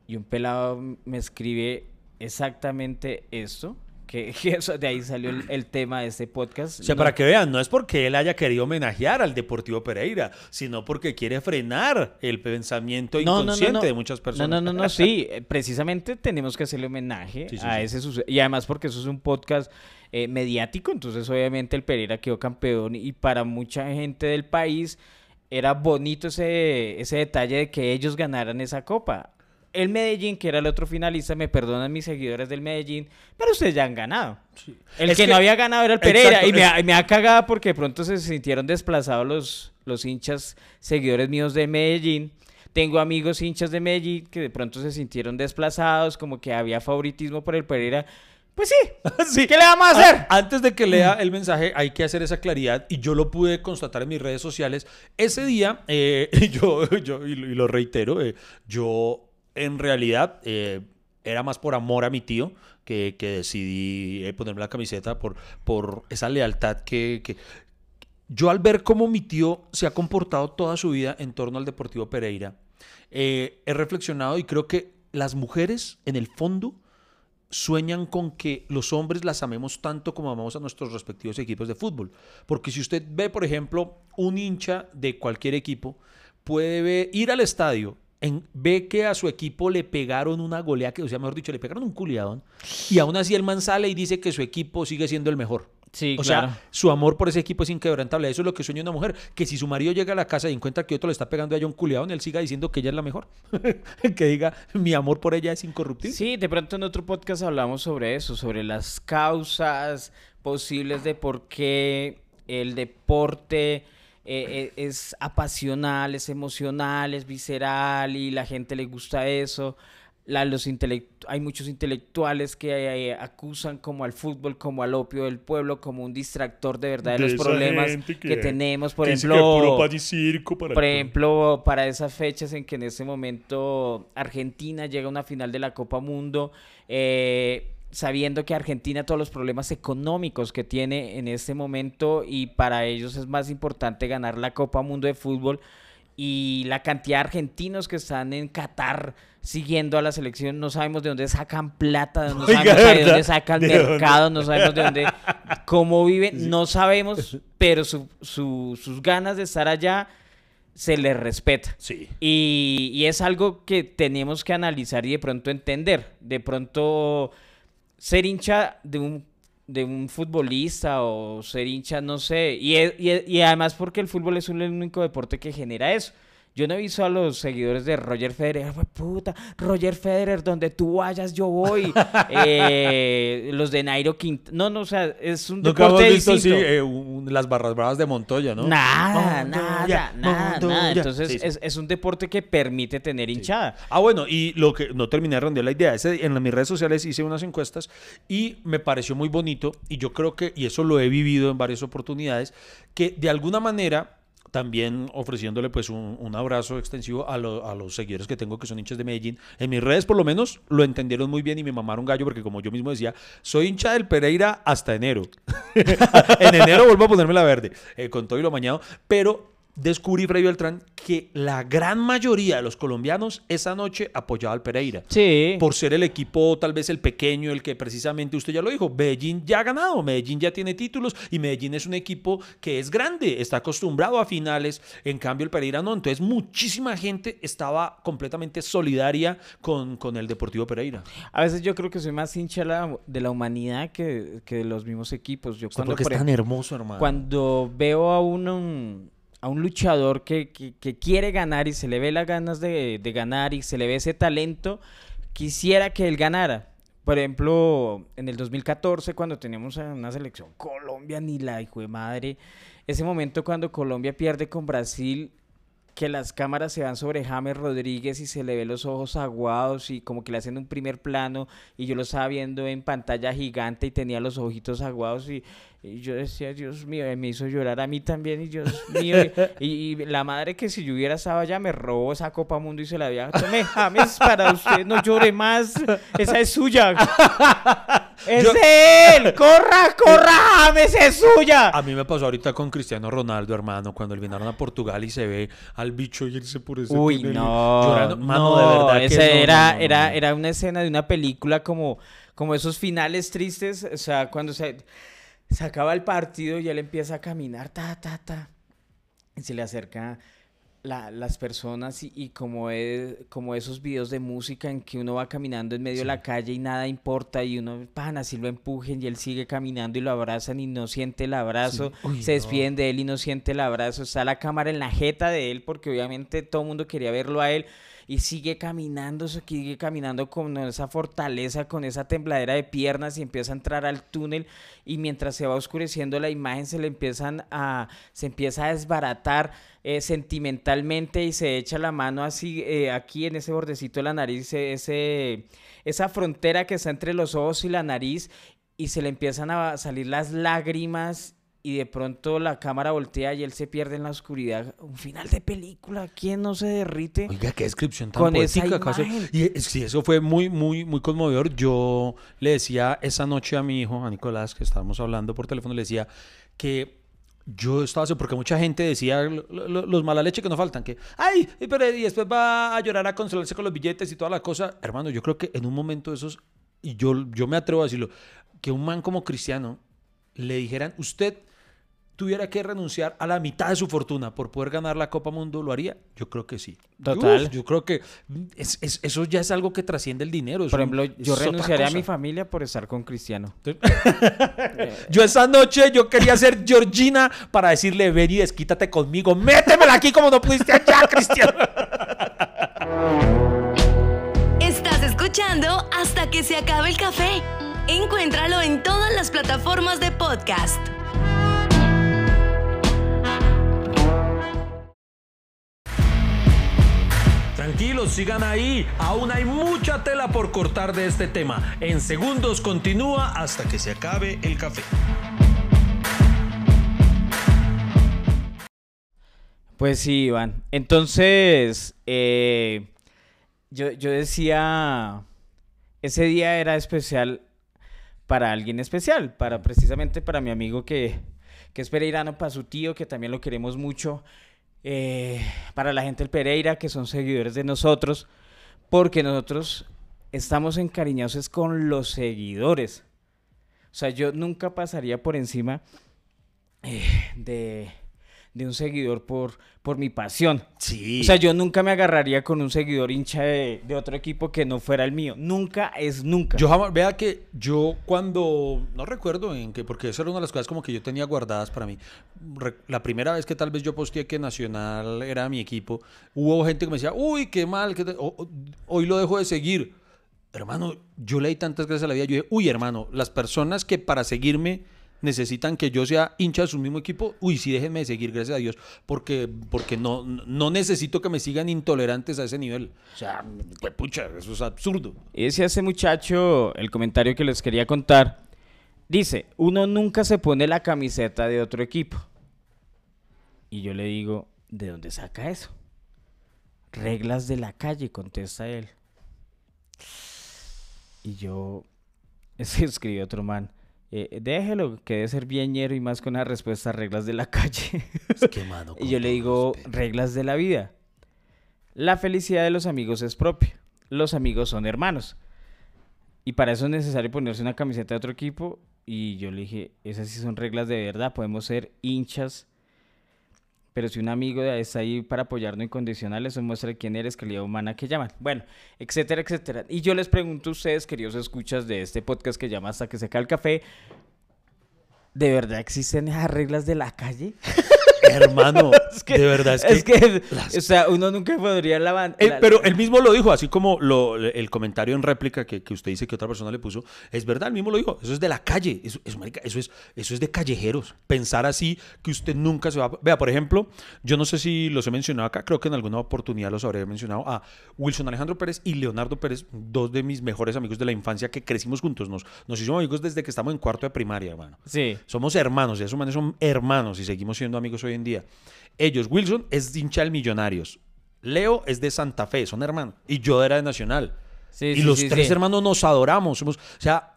y un pelado me escribe exactamente esto. Que, que eso, de ahí salió el, el tema de este podcast. O sea, No- para que vean, no es porque él haya querido homenajear al Deportivo Pereira, sino porque quiere frenar el pensamiento No, inconsciente no. de muchas personas. No, no, no, no, sí, eh, precisamente tenemos que hacerle homenaje Sí, sí, a sí. ese suceso. Y además porque eso es un podcast eh, mediático, entonces obviamente el Pereira quedó campeón y para mucha gente del país era bonito ese, ese detalle de que ellos ganaran esa copa. El Medellín, que era el otro finalista, me perdonan mis seguidores del Medellín, pero ustedes ya han ganado. El Es que, que- no había ganado era el Pereira Exacto, y me, es- ha- me ha cagado porque de pronto se sintieron desplazados los, los hinchas seguidores míos de Medellín. Tengo amigos hinchas de Medellín que de pronto se sintieron desplazados, como que había favoritismo por el Pereira. Pues sí, Sí. ¿qué le vamos a hacer? A- Antes de que lea el mensaje, hay que hacer esa claridad y yo lo pude constatar en mis redes sociales. Ese día, eh, yo, yo y, lo- reitero, eh, yo en realidad eh, era más por amor a mi tío que, que decidí eh, ponerme la camiseta por, por esa lealtad que, que- yo al ver cómo mi tío se ha comportado toda su vida en torno al Deportivo Pereira, eh, he reflexionado y creo que las mujeres en el fondo sueñan con que los hombres las amemos tanto como amamos a nuestros respectivos equipos de fútbol. Porque si usted ve, por ejemplo, un hincha de cualquier equipo, puede ir al estadio en- ve que a su equipo le pegaron una golea, que, o sea, mejor dicho, le pegaron un culiadón, y aún así el man sale y dice que su equipo sigue siendo el mejor. Sí, o claro. sea, su amor por ese equipo es inquebrantable. Eso es lo que sueña una mujer. Que si su marido llega a la casa y encuentra que otro le está pegando a ella un culiadón, él siga diciendo que ella es la mejor. que diga, mi amor por ella es incorruptible. Sí, de pronto en otro podcast hablamos sobre eso, sobre las causas posibles de por qué el deporte eh, eh, es apasional, es emocional, es visceral y la gente le gusta eso. La- los hay muchos intelectuales que eh, acusan como al fútbol, como al opio del pueblo, como un distractor de verdad de, De los problemas que, que- tenemos. Por Que dice que ejemplo, circo para por ejemplo, para esas fechas en que en ese momento Argentina llega a una final de la Copa Mundo, eh, sabiendo que Argentina todos los problemas económicos que tiene en este momento y para ellos es más importante ganar la Copa Mundo de fútbol y la cantidad de argentinos que están en Qatar siguiendo a la selección, no sabemos de dónde sacan plata, no Oiga, sabemos de dónde sacan ¿De dónde? mercado, no sabemos de dónde, cómo viven, no sabemos, pero su- su- sus ganas de estar allá se les respeta. Sí. Y, y es algo que tenemos que analizar y de pronto entender. De pronto ser hincha de un, de un futbolista o ser hincha, no sé. Y, y y además porque el fútbol es el único deporte que genera eso. Yo no he visto a los seguidores de Roger Federer, "Jue puta, Roger Federer, donde tú vayas yo voy. Eh, los de Nairo Quint, no, no, o sea, es un Nunca hemos deporte visto así, distinto. eh, un- las barras bravas de Montoya, ¿no? Nada, Montoya, nada, nada, Montoya. Entonces Sí, sí. Es, es un deporte que permite tener hinchada. Ah, bueno, y lo que no terminé de redondear la idea, ese- en mis redes sociales hice unas encuestas y me pareció muy bonito y yo creo que, y eso lo he vivido en varias oportunidades, que de alguna manera también ofreciéndole pues un, un abrazo extensivo a, lo- a los seguidores que tengo que son hinchas de Medellín. En mis redes por lo menos lo entendieron muy bien y me mamaron gallo porque como yo mismo decía, soy hincha del Pereira hasta enero. en enero vuelvo a ponerme la verde, eh, con todo y lo mañado, pero descubrí, Freddy Beltrán, que la gran mayoría de los colombianos esa noche apoyaba al Pereira. Sí. Por ser el equipo, tal vez el pequeño, el que precisamente usted ya lo dijo, Medellín ya ha ganado, Medellín ya tiene títulos y Medellín es un equipo que es grande, está acostumbrado a finales, en cambio el Pereira no. Entonces muchísima gente estaba completamente solidaria con, con el Deportivo Pereira. A veces yo creo que soy más hincha de la, humanidad que, que de los mismos equipos. Yo cuando, porque es tan hermoso, hermano. cuando veo a uno, un- a un luchador que, que- que quiere ganar y se le ve las ganas de, de ganar y se le ve ese talento, quisiera que él ganara. Por ejemplo, en el 2014, cuando teníamos una selección Colombia, ni la hijo de madre, ese momento cuando Colombia pierde con Brasil, que las cámaras se van sobre James Rodríguez y se le ve los ojos aguados y como que le hacen un primer plano y yo lo estaba viendo en pantalla gigante y tenía los ojitos aguados y, y yo decía, Dios mío, y me hizo llorar a mí también y Dios mío, y, y la madre que si yo hubiera estado allá me robó esa Copa Mundo y se la había, tome James para usted, no llore más, esa es suya. ¡Es Yo- él! ¡Corra, corra, James, es suya! A mí me pasó ahorita con Cristiano Ronaldo, hermano, cuando vinieron a Portugal y se ve al bicho irse por ese Uy, no, llorando. Mano, no, de verdad que esa no, era, no, era, era una escena de una película como, como esos finales tristes, o sea, cuando se, se acaba el partido y él empieza a caminar, ta, ta, ta, y se le acerca la- las personas y, y como, es, como esos videos de música en que uno va caminando en medio de la calle y nada importa y uno, pan, así lo empujen y él sigue caminando y lo abrazan y no siente el abrazo, Uy, se no. despiden de él y no siente el abrazo, está la cámara en la jeta de él porque obviamente todo el mundo quería verlo a él y sigue caminando, sigue caminando con esa fortaleza, con esa tembladera de piernas y empieza a entrar al túnel y mientras se va oscureciendo la imagen se le empiezan a, se empieza a desbaratar eh, sentimentalmente y se echa la mano así eh, aquí en ese bordecito de la nariz, eh, ese, esa frontera que está entre los ojos y la nariz y se le empiezan a salir las lágrimas y de pronto la cámara voltea y él se pierde en la oscuridad. Un final de película, ¿quién no se derrite? Oiga, qué descripción tan Con esa poética. acaso. imagen. Y sí, eso fue muy, muy, muy conmovedor. Yo le decía esa noche a mi hijo, a Nicolás, que estábamos hablando por teléfono, le decía que yo estaba así, porque mucha gente decía, lo- lo- los mala leche que no faltan, que, ay, pero y después va a llorar a consolarse con los billetes y toda la cosa. Hermano, yo creo que en un momento de esos, y yo, yo me atrevo a decirlo, que un man como Cristiano le dijeran, usted tuviera que renunciar a la mitad de su fortuna por poder ganar la Copa Mundo, ¿lo haría? Yo creo que sí. Total. Uf, yo creo que es- es- eso ya es algo que trasciende el dinero. es Por un- ejemplo, yo renunciaría a mi familia por estar con Cristiano. Yo esa noche yo quería ser Georgina para decirle, ven y desquítate conmigo, métemela aquí como no pudiste allá, Cristiano. Estás escuchando hasta que se acabe el café. Encuéntralo en todas las plataformas de podcast. Tranquilos, sigan ahí. Aún hay mucha tela por cortar de este tema. En segundos continúa hasta que se acabe el café. Pues sí, Iván. Entonces, eh, yo, yo decía, ese día era especial para alguien especial, para precisamente para mi amigo que, que es pereirano, para su tío, que también lo queremos mucho, eh, para la gente del Pereira, que son seguidores de nosotros, porque nosotros estamos encariñados con los seguidores. O sea, yo nunca pasaría por encima eh, de, de un seguidor por, por mi pasión. Sí. O sea, yo nunca me agarraría con un seguidor hincha de, de otro equipo que no fuera el mío. Nunca es nunca. Yo jamás, vea que yo cuando, no recuerdo en qué, porque eso era una de las cosas como que yo tenía guardadas para mí. Re- la primera vez que tal vez yo posteé que Nacional era mi equipo, hubo gente que me decía, uy, qué mal, que hoy lo dejo de seguir. Hermano, yo leí tantas veces a la vida, yo dije, uy, hermano, las personas que para seguirme necesitan que yo sea hincha de su mismo equipo, uy, sí, déjenme seguir, gracias a Dios, porque, porque no, no necesito que me sigan intolerantes a ese nivel. O sea, pues, pucha, eso es absurdo. Ese muchacho, el comentario que les quería contar, dice, uno nunca se pone la camiseta de otro equipo. Y yo le digo, ¿de dónde saca eso? Reglas de la calle, contesta él. Y yo, escribió otro man, eh, déjelo, que debe ser bienñero y más con la respuesta reglas de la calle. Es que, mano, Y yo le digo, respeto. reglas de la vida. La felicidad de los amigos es propia. Los amigos son hermanos. Y para eso es necesario ponerse una camiseta de otro equipo. Y yo le dije, esas sí son reglas de verdad. Podemos ser hinchas. Pero si un amigo está ahí para apoyarnos incondicional, eso muestra quién eres, calidad humana que llaman. Bueno, etcétera, etcétera. Y yo les pregunto a ustedes, queridos escuchas de este podcast que llama Hasta que se cae el café, ¿de verdad existen esas reglas de la calle? Hermano, de verdad es que... Es que, las- o sea, uno nunca podría lavar. Eh, pero él mismo lo dijo, así como lo- el comentario en réplica que, que usted dice que otra persona le puso, es verdad, él mismo lo dijo, eso es de la calle, eso, eso, marica, eso es, eso es de callejeros. Pensar así que usted nunca se va a... Vea, por ejemplo, yo no sé si los he mencionado acá, creo que en alguna oportunidad los habré mencionado a Wilson Alejandro Pérez y Leonardo Pérez, dos de mis mejores amigos de la infancia que crecimos juntos, nos, nos hicimos amigos desde que estamos en cuarto de primaria, hermano. Sí. Somos hermanos, y esos manes son hermanos y seguimos siendo amigos hoy en día. Ellos, Wilson es hincha del Millonarios. Leo es de Santa Fe, son hermanos. Y yo era de Nacional. Sí, y sí, los sí, tres hermanos nos adoramos. Somos, o sea,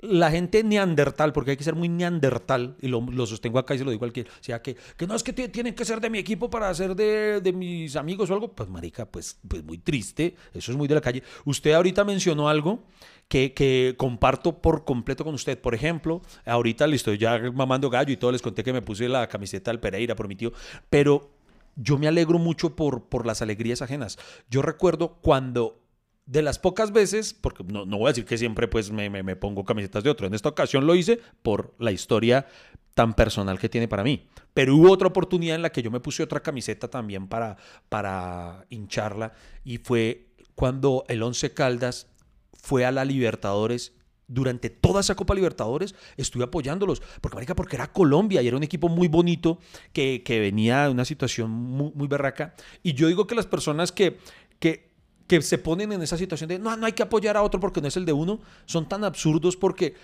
la gente neandertal, porque hay que ser muy neandertal, y lo, lo sostengo acá y se lo digo al que, sea, que, que no es que ti- tienen que ser de mi equipo para ser de, de mis amigos o algo. Pues, marica, pues, pues muy triste. Eso es muy de la calle. Usted ahorita mencionó algo que, que comparto por completo con usted. Por ejemplo, ahorita le estoy ya mamando gallo y todo, les conté que me puse la camiseta del Pereira por mi tío, pero yo me alegro mucho por, por las alegrías ajenas. Yo recuerdo cuando de las pocas veces, porque no, no voy a decir que siempre pues me, me- me pongo camisetas de otro, en esta ocasión lo hice por la historia tan personal que tiene para mí. Pero hubo otra oportunidad en la que yo me puse otra camiseta también para, para hincharla y fue cuando el Once Caldas fue a la Libertadores. Durante toda esa Copa Libertadores estuve apoyándolos, porque porque era Colombia y era un equipo muy bonito que, que venía de una situación muy, muy berraca. Y yo digo que las personas que, que, que se ponen en esa situación de no, no hay que apoyar a otro porque no es el de uno, son tan absurdos porque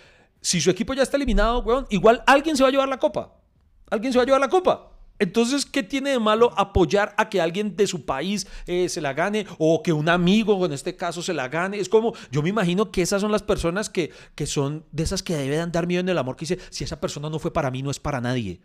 si su equipo ya está eliminado, weón, igual alguien se va a llevar la copa. Alguien se va a llevar la copa. Entonces, ¿qué tiene de malo apoyar a que alguien de su país eh, se la gane o que un amigo, en este caso, se la gane? Es como, yo me imagino que esas son las personas que, que son de esas que deben dar miedo en el amor, que dice, si esa persona no fue para mí, no es para nadie.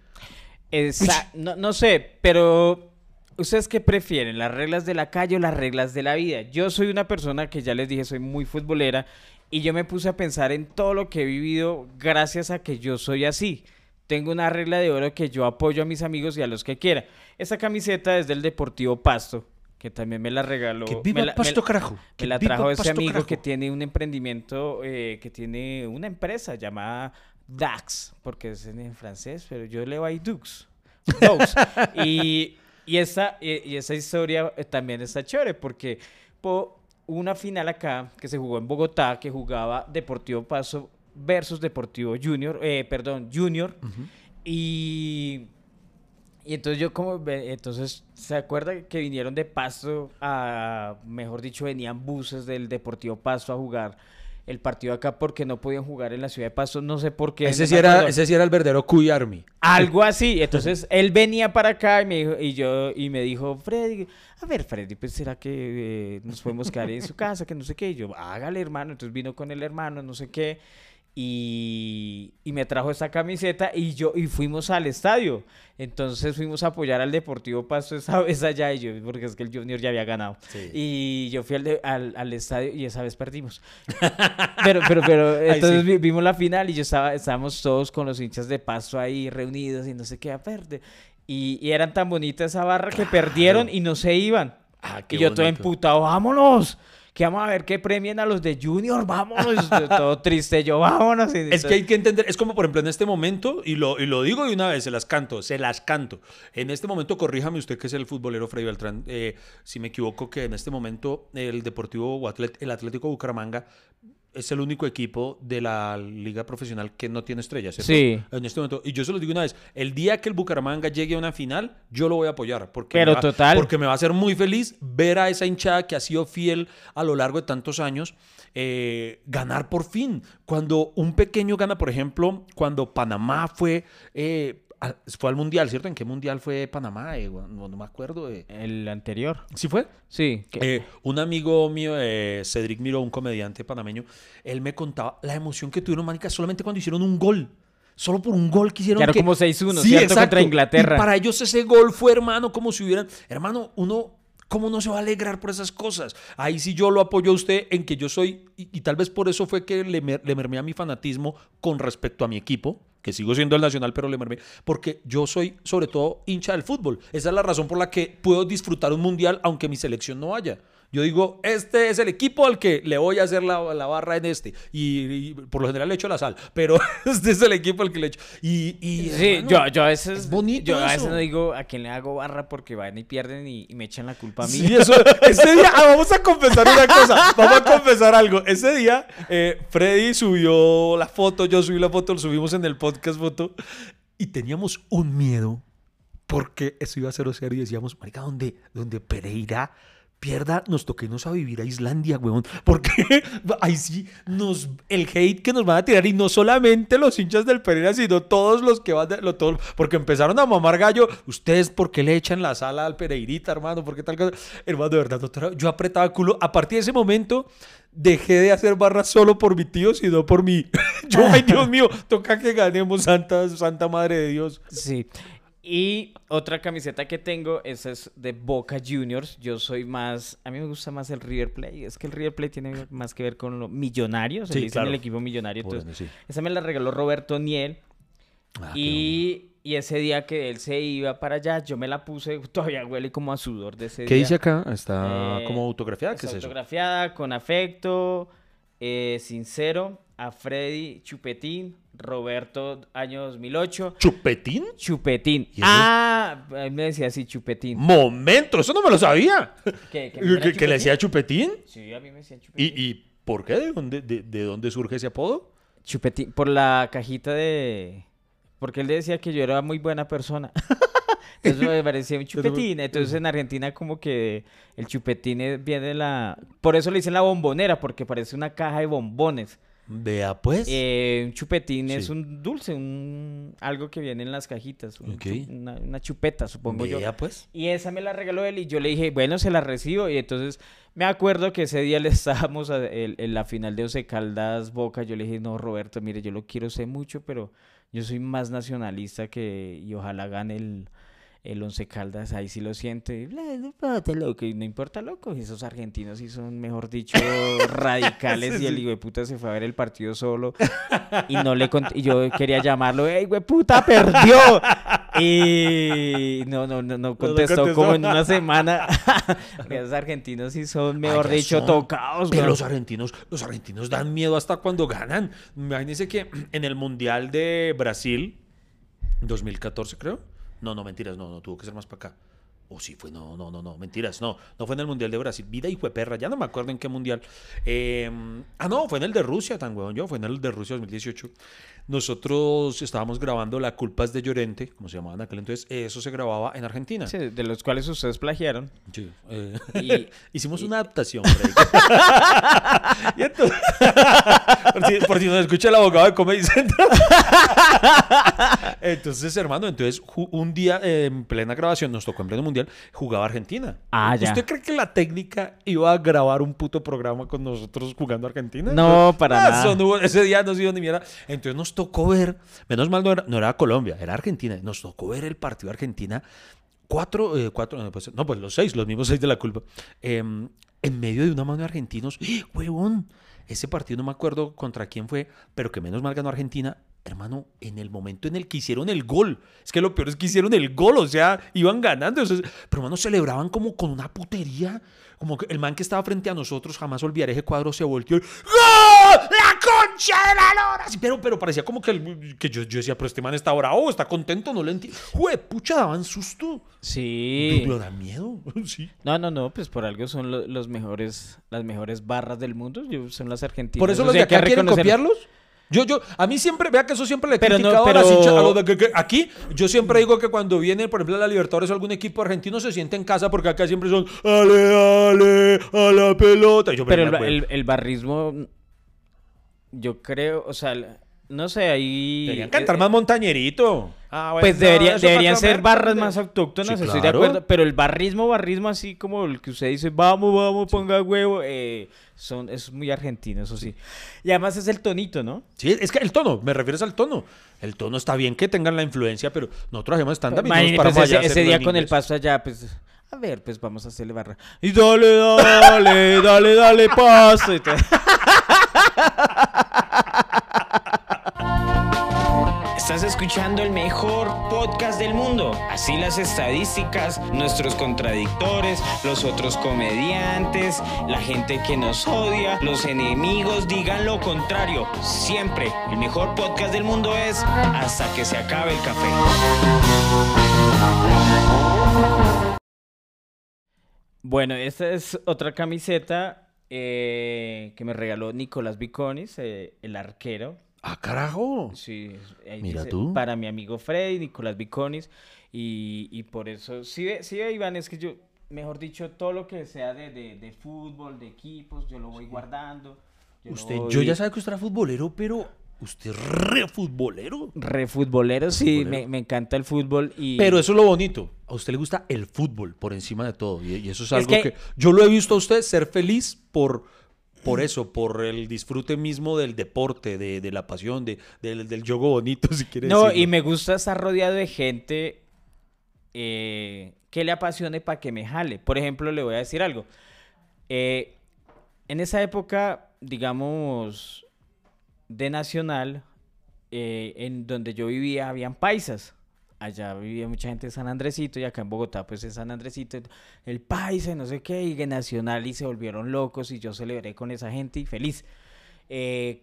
Esa- no, no sé, pero ¿ustedes qué prefieren? ¿Las reglas de la calle o las reglas de la vida? Yo soy una persona que ya les dije, soy muy futbolera y yo me puse a pensar en todo lo que he vivido gracias a que yo soy así. tengo una regla de oro que yo apoyo a mis amigos y a los que quiera. Esta camiseta es del Deportivo Pasto, que también me la regaló. Que viva me la, Pasto, me- carajo. me Que la viva trajo ese amigo carajo. que tiene un emprendimiento, eh, que tiene una empresa llamada Dax, porque es en, en francés, pero yo leo ahí Dux. Dux. y, y, esa, y, y esa historia eh, también está chévere, porque po- una final acá que se jugó en Bogotá, que jugaba Deportivo Paso versus Deportivo Junior, eh, perdón, Junior. Y, y entonces yo como, entonces, ¿se acuerda que vinieron de Pasto a, mejor dicho, venían buses del Deportivo Pasto a jugar el partido acá porque no podían jugar en la ciudad de Pasto, no sé por qué. Ese no sí, era, ese sí era el verdadero Cuy Army. Algo así. Entonces él venía para acá y me dijo, y yo, y me dijo, Freddy, a ver, Freddy, pues será que eh, nos podemos quedar en su casa, que no sé qué. Y yo, hágale, hermano. Entonces vino con el hermano, no sé qué. Y, y me trajo esta camiseta y yo y fuimos al estadio. Entonces fuimos a apoyar al Deportivo Pasto esa vez allá y yo, porque es que el Junior ya había ganado. Sí. Y yo fui al, de- al, al estadio y esa vez perdimos. pero, pero, pero, entonces sí. vi- vimos la final y yo estaba, estábamos todos con los hinchas de Pasto ahí reunidos y no sé qué a perder. Y, y eran tan bonitas esa barra que perdieron y no se iban. Ah, y yo todo bonito. emputado, vámonos. Que vamos a ver que premien a los de Junior, vámonos. Todo triste, yo, vámonos. Y Es que hay que entender, es como por ejemplo en este momento, y lo, y lo digo de una vez, se las canto, se las canto. En este momento, corríjame usted que es el futbolero Freddy Beltrán, eh, si me equivoco, que en este momento el Deportivo o el Atlético Bucaramanga es el único equipo de la liga profesional que no tiene estrellas, ¿cierto? Sí. En este momento. Y yo se lo digo una vez, el día que el Bucaramanga llegue a una final, yo lo voy a apoyar. Porque Pero me va- total. Porque me va a hacer muy feliz ver a esa hinchada que ha sido fiel a lo largo de tantos años eh, ganar por fin. Cuando un pequeño gana, por ejemplo, cuando Panamá fue, eh, fue al Mundial, ¿cierto? ¿En qué Mundial fue Panamá? Eh, no, no me acuerdo. eh. El anterior. ¿Sí fue? Sí. que- Eh, un amigo mío, Cedric Miró, un comediante panameño, él me contaba la emoción que tuvieron, manica, solamente cuando hicieron un gol. Solo por un gol que hicieron. Quedaron que- como 6-1, ¿cierto? Contra Inglaterra. Y para ellos ese gol fue, hermano, como si hubieran. Hermano, uno. ¿Cómo no se va a alegrar por esas cosas? Ahí sí yo lo apoyo a usted en que yo soy, y, tal vez por eso fue que le mermé a mi fanatismo con respecto a mi equipo, que sigo siendo el nacional, pero le mermé, porque yo soy sobre todo hincha del fútbol. Esa es la razón por la que puedo disfrutar un mundial aunque mi selección no vaya. Yo digo, este es el equipo al que le voy a hacer la, la barra en este. Y, y por lo general le echo la sal, pero este es el equipo al que le echo. Y, y, Sí, hermano, yo, yo a veces. es bonito Yo a veces eso. no digo a quién le hago barra porque van y pierden y, y me echan la culpa a mí. Sí, eso, ese día, ah, vamos a confesar una cosa, vamos a confesar algo. Ese día, eh, Freddy subió la foto, yo subí la foto, lo subimos en el podcast foto, y teníamos un miedo, porque eso iba a ser serio, y decíamos, marica, donde, donde Pereira pierda, nos toque irnos a vivir a Islandia, weón, porque ahí sí, nos, el hate que nos van a tirar, y no solamente los hinchas del Pereira, sino todos los que van, de, lo, todo, porque empezaron a mamar gallo, ustedes, ¿por qué le echan la sala al Pereirita, hermano? ¿Por qué tal cosa? Hermano, de verdad, doctora, yo apretaba culo, a partir de ese momento, dejé de hacer barras solo por mi tío, sino por mí. Yo, ay, Dios mío, toca que ganemos, Santa, Santa Madre de Dios. Sí. Y otra camiseta que tengo, esa es de Boca Juniors. Yo soy más, a mí me gusta más el River Plate. Es que el River Plate tiene más que ver con lo millonario. Se Sí, claro. el equipo millonario. Entonces, sí. esa me la regaló Roberto Niel. Ah, y, y ese día que él se iba para allá, yo me la puse, todavía huele como a sudor de ese ¿Qué día. dice acá? Está Eh, como autografiada. ¿Qué es eso? autografiada, con afecto, eh, sincero, a Freddy Chupetín, Roberto, año 2008. ¿Chupetín? Chupetín. Ah, él me decía así, Chupetín. Momento, eso no me lo sabía. ¿Qué, ¿Que, le decía Chupetín? Sí, a mí me decían Chupetín. ¿Y, y por qué? ¿De dónde, de, de dónde surge ese apodo? Chupetín, por la cajita de... Porque él decía que yo era muy buena persona. Entonces me parecía un chupetín. Entonces en Argentina como que el chupetín viene de la... Por eso le dicen la bombonera, porque parece una caja de bombones. Vea pues. Eh, un chupetín es un dulce, un algo que viene en las cajitas. un Ok. chu- una, una chupeta, supongo yo. Vea pues. Y esa me la regaló él y yo le dije, bueno, se la recibo. Y entonces me acuerdo que ese día le estábamos a- el- en la final de Once Caldas Boca. Yo le dije, no, Roberto, mire, yo lo quiero sé mucho, pero yo soy más nacionalista que... Y ojalá gane el, el Once Caldas ahí sí lo siente. y, "Bla, no importa, loco", y no importa, loco. Esos argentinos sí son, mejor dicho, radicales. y el hijo de puta se fue a ver el partido solo. Y no le y yo quería llamarlo, ¡ey, güey, puta, perdió! Y no, no, no, no contestó, contestó. como en una semana. Esos argentinos sí son, mejor Ay, dicho, son. tocados, Pero güey. los argentinos, los argentinos dan miedo hasta cuando ganan. Imagínense que en el Mundial de Brasil, 2014 creo. No, no, mentiras, no, no, tuvo que ser más para acá. O sí fue, no, no, no, no, mentiras, no, no fue en el Mundial de Brasil. Vida y fue perra, ya no me acuerdo en qué Mundial. Eh, ah, no, fue en el de Rusia, tan huevón yo, fue en el de Rusia 2018. Nosotros estábamos grabando La culpa es de Llorente, como se llamaba en aquel entonces. Eso se grababa en Argentina. Sí, de los cuales ustedes plagiaron. Sí, eh, Y- hicimos una adaptación. Y entonces- por, si, por si nos escucha el abogado de Comedy Central. entonces, hermano, entonces un día eh, en plena grabación, nos tocó en pleno mundial, jugaba Argentina. Ah, ya. ¿Usted cree que la técnica iba a grabar un puto programa con nosotros jugando Argentina? No, para Ah, nada. ese día no se dio ni mierda. Entonces nos tocó ver, menos mal no era, no era Colombia, era Argentina. Nos tocó ver el partido de Argentina. Cuatro, eh, cuatro, no, pues, no, pues los seis, los mismos seis de la culpa. em, en medio de una mano de argentinos. ¡Eh, ¡Huevón! Ese partido no me acuerdo contra quién fue, pero que menos mal ganó Argentina. Hermano, en el momento en el que hicieron el gol. Es que lo peor es que hicieron el gol, o sea, iban ganando. Pero, hermano, celebraban como con una putería. Como que el man que estaba frente a nosotros, jamás olvidaré ese cuadro, se volteó y ¡Gol! ¡La concha de la lora! Sí, pero, pero parecía como que, el- que yo, yo decía, pero este man está bravo, está contento, no lo entiendo. ¡Jue, pucha, daban susto! Sí. Pero da miedo, sí. No, no, no, pues por algo son lo- los mejores, las mejores barras del mundo, son las argentinas. Por eso O los sea, de acá quieren copiarlos. Yo, yo, a mí siempre, vea que eso siempre le he Pero no, criticado a las hinchas, a los de que- que- aquí, yo siempre digo que cuando viene, por ejemplo, a la Libertadores o algún equipo argentino se siente en casa porque acá siempre son, ale, ale, a la pelota. Yo, Pero el, el, el barrismo, yo creo, o sea, no sé, ahí... Deberían cantar eh, más montañerito. Ah, bueno, Pues debería- para deberían ser comer, barras ¿dónde? más autóctonas, Sí, estoy de acuerdo. Pero el barrismo, barrismo así como el que usted dice, vamos, vamos, ponga huevo, eh, son, es muy argentino, eso sí. Y además es el tonito, ¿no? Sí, es que el tono, me refieres al tono. El tono está bien que tengan la influencia, pero nosotros hacemos stand-up y no paramos pues, allá ese, ese día con el paso allá, pues, a ver, pues vamos a hacerle barra. Y dale, dale, dale, dale, paso. Estás escuchando el mejor podcast del mundo. Así las estadísticas, nuestros contradictores, los otros comediantes, la gente que nos odia, los enemigos digan lo contrario. Siempre el mejor podcast del mundo es hasta que se acabe el café. Bueno, esta es otra camiseta eh, que me regaló Nicolás Viconis, eh, el arquero. Ah, carajo. Sí, ahí Mira dice, tú. Para mi amigo Freddy, Nicolás Viconis. Y, y por eso, sí, sí, Iván, es que yo, mejor dicho, todo lo que sea de, de, de fútbol, de equipos, yo lo voy guardando. yo Usted, voy- yo ya sabe que usted era futbolero, pero usted es re futbolero. Re futbolero, sí, Futbolero. me, me encanta el fútbol. Y... Pero eso es lo bonito. A usted le gusta el fútbol por encima de todo. Y, y eso es Es algo que- que... Yo lo he visto a usted ser feliz por, por eso, por el disfrute mismo del deporte, de, de la pasión, de, del, del juego bonito, si quiere No, decirlo. y me gusta estar rodeado de gente eh, que le apasione para que me jale. Por ejemplo, le voy a decir algo. Eh, en esa época, digamos, de Nacional, eh, en donde yo vivía, habían paisas. Allá vivía mucha gente de San Andresito y acá en Bogotá, pues en San Andresito, el paisa, y no sé qué, y Nacional y se volvieron locos y yo celebré con esa gente y feliz. Eh,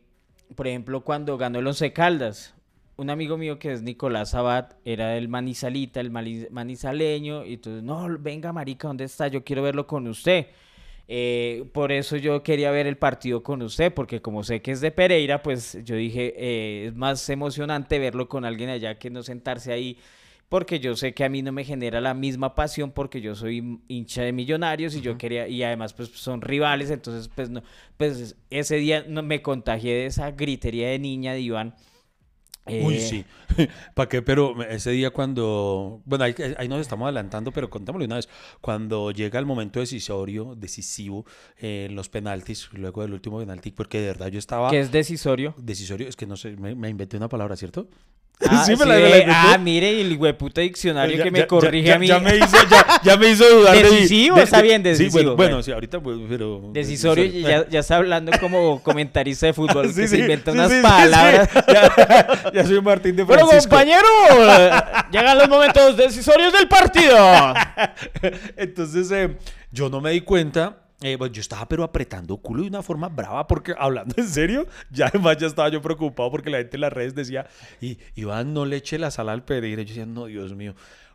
por ejemplo, cuando ganó el Once Caldas, un amigo mío que es Nicolás Sabat, era del Manizalita, el mali- manizaleño, y entonces, no, venga, marica, ¿dónde está? Yo quiero verlo con usted. Eh, por eso yo quería ver el partido con usted, porque como sé que es de Pereira, pues yo dije, eh, es más emocionante verlo con alguien allá que no sentarse ahí, porque yo sé que a mí no me genera la misma pasión, porque yo soy hincha de millonarios y yo quería, y además pues son rivales, entonces pues no, pues ese día no, me contagié de esa gritería de niña de Iván. Uy, Eh, sí. ¿Para qué? Pero ese día cuando... Bueno, ahí, ahí nos estamos adelantando, pero contémoslo una vez. Cuando llega el momento decisorio, decisivo, eh, los penaltis, luego del último penalti, porque de verdad yo estaba... Que es decisorio. Decisorio, es que no sé, me, me inventé una palabra, ¿cierto? Ah, Sí, me sí, la- me la inventó. ah, mire, y el hueputa diccionario Ya- que me ya- corrige ya- a mí. Ya me hizo, ya, ya me hizo dudar Decisivo, de- está bien, Sí, decisivo, bueno, bueno, bueno. sí, ahorita, pues, pero... Decisorio ya, ya está hablando como comentarista de fútbol, Sí, que sí, se inventa unas palabras. Ya, soy Martín de Bueno, Francisco. compañero, llegan los momentos decisorios del partido. Entonces, eh, yo no me di cuenta. Eh, pues yo estaba pero apretando culo de una forma brava porque hablando en serio, ya además ya estaba yo preocupado porque la gente en las redes decía, y Iván no le eche la sal al Pereira. Yo decía, no, Dios mío.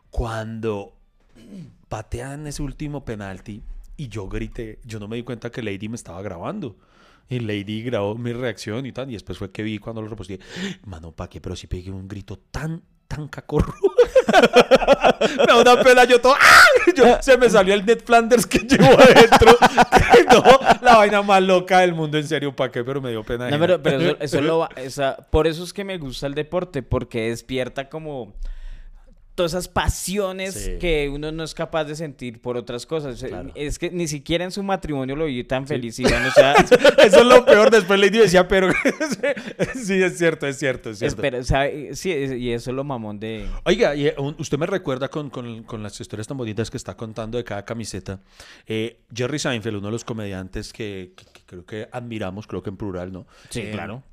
Cuando patean ese último penalti y yo grité, yo no me di cuenta que Lady me estaba grabando. Y Lady grabó mi reacción y tal. Y después fue que vi cuando lo reposté. Mano, ¿pa' qué? Pero sí pegué un grito tan, tan cacorro. me da una pena yo todo. ¡ah! Yo- se me salió el Ned Flanders que llevo adentro. no, la vaina más loca del mundo, en serio, ¿pa' qué? Pero me dio pena. No, pero, pero eso, eso lo por eso es que me gusta el deporte, porque despierta como todas esas pasiones Sí. que uno no es capaz de sentir por otras cosas. Eh, Claro. Es que ni siquiera en su matrimonio lo vi tan feliz, Iván, o sea, Eso es lo peor. Después Lady decía, pero. sí, es cierto, es cierto, es cierto. espera, ¿sabe? Sí, es- y eso es lo mamón de... Oiga, y, eh, usted me recuerda con, con- con las historias tan bonitas que está contando de cada camiseta. Eh, Jerry Seinfeld, uno de los comediantes que, que- que creo que admiramos, creo que en plural, ¿no? Sí, Eh, claro.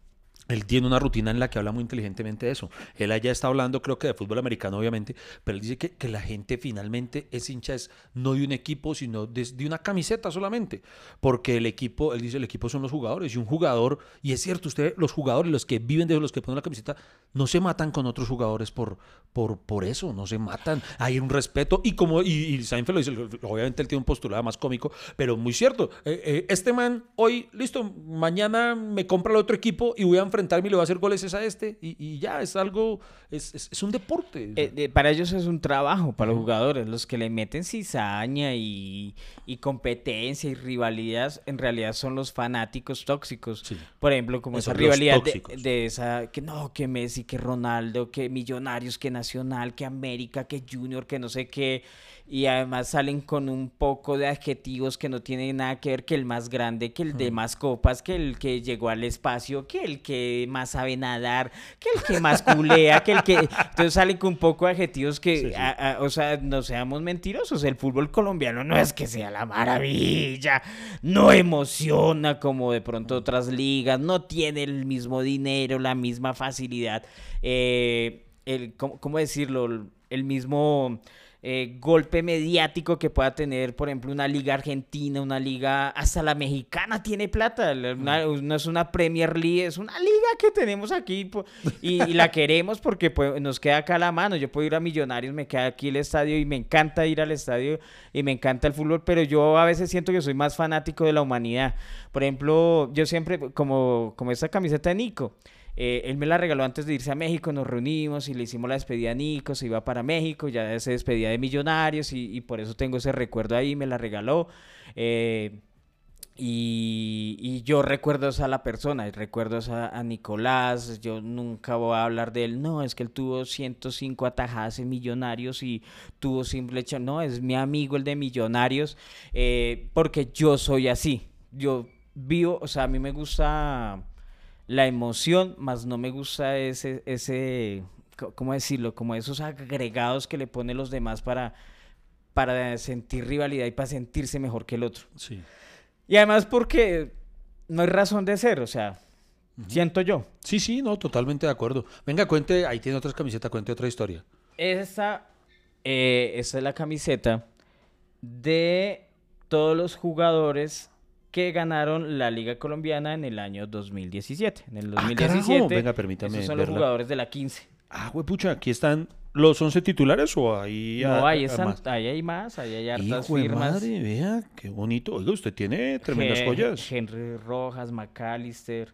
Él tiene una rutina en la que habla muy inteligentemente de eso. Él allá está hablando, creo que de fútbol americano, obviamente, pero él dice que, que la gente finalmente es hincha es no de un equipo, sino de, de una camiseta solamente. Porque el equipo, él dice, el equipo son los jugadores. Y un jugador, y es cierto, usted, los jugadores, los que viven de los que ponen la camiseta, no se matan con otros jugadores por, por, por eso, no se matan. Hay un respeto. Y como, y, y Seinfeld lo dice, obviamente él tiene un postulado más cómico, pero muy cierto. Eh, eh, este man, hoy, listo, mañana me compra el otro equipo y voy a enfrentarme y le voy a hacer goles es a este. Y, y ya, es algo, es, es, es un deporte. Eh, para ellos es un trabajo, para los jugadores, los que le meten cizaña y, y competencia y rivalidad, en realidad son los fanáticos tóxicos. Sí. Por ejemplo, como Esos, esa rivalidad de, de esa, que no, que Messi, que Ronaldo, que Millonarios, que Nacional, que América, que Junior, que no sé qué, y además salen con un poco de adjetivos que no tienen nada que ver, que el más grande, que el de más copas, que el que llegó al espacio, que el que más sabe nadar, que el que más culea, que el que... Entonces salen con un poco de adjetivos que, Sí, sí. a- a- o sea, no seamos mentirosos, el fútbol colombiano no es que sea la maravilla, no emociona como de pronto otras ligas, no tiene el mismo dinero, la misma facilidad, eh, el, ¿cómo, cómo decirlo? El mismo eh, golpe mediático que pueda tener, por ejemplo, una liga argentina, una liga, hasta la mexicana tiene plata, la- una- no es una Premier League, es una liga que tenemos aquí y la queremos porque pues, nos queda acá a la mano. Yo puedo ir a Millonarios, me queda aquí el estadio y me encanta ir al estadio y me encanta el fútbol, pero yo a veces siento que soy más fanático de la humanidad. Por ejemplo, yo siempre, como, como esta camiseta de Nico. Eh, él me la regaló antes de irse a México, nos reunimos y le hicimos la despedida a Nico, se iba para México, ya se despedía de Millonarios y, por eso tengo ese recuerdo ahí, me la regaló. Eh, y, yo recuerdo a la persona, recuerdo a, a Nicolás, yo nunca voy a hablar de él, no, es que él tuvo 105 atajadas en Millonarios y tuvo simple hecho, no, es mi amigo el de Millonarios, eh, porque yo soy así, yo vivo, o sea, a mí me gusta la emoción, más no me gusta ese, ese, ¿cómo decirlo? Como esos agregados que le ponen los demás para, para sentir rivalidad y para sentirse mejor que el otro. Sí. Y además porque no hay razón de ser, o sea, siento yo. Sí, sí, no, totalmente de acuerdo. Venga, cuente, ahí tiene otras camisetas, cuente otra historia. Esta, eh, esta es la camiseta de todos los jugadores que ganaron la Liga Colombiana en el año 2017. En el Ah, 2017, carajo. Venga, permítame esos son los jugadores de la 15. Ah, pucha, aquí están los 11 titulares o ahí. No, ah, ahí, ah, están, más? ahí hay más, ahí hay hartas Hijo firmas. madre, vea, qué bonito. Oiga, usted tiene tremendas joyas. Henry Rojas, McAllister.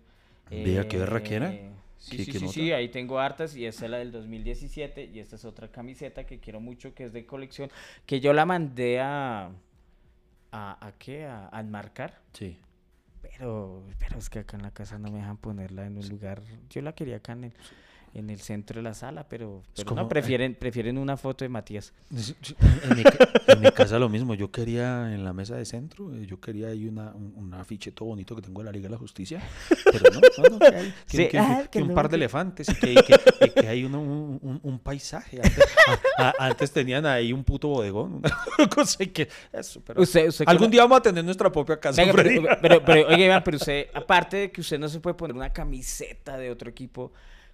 Vea, qué berraquera. eh, Sí, Qué- sí, qué sí, sí, ahí tengo hartas y esta es la del 2017 y esta es otra camiseta que quiero mucho que es de colección, que yo la mandé a... ¿A, a qué? A, a enmarcar. Sí. Pero, pero es que acá en la casa no me dejan ponerla en un lugar. Yo la quería acá en el, en el centro de la sala, pero, pero como, no, eh, prefieren, prefieren una foto de Matías. En mi, en mi casa lo mismo, yo quería en la mesa de centro, eh, yo quería ahí una, un, un afiche todo bonito que tengo de la Liga de la Justicia, pero no, no, no, que, hay- que- Sí, que- ah, que un par de elefantes y que, hay uno- un, un- un paisaje. Antes, a- a- antes tenían ahí un puto bodegón, una cosa que eso, pero Usted, usted algún día vamos a tener nuestra propia casa. Venga, pero, pero, pero, oiga, Iván, pero usted, aparte de que usted no se puede poner una camiseta de otro equipo,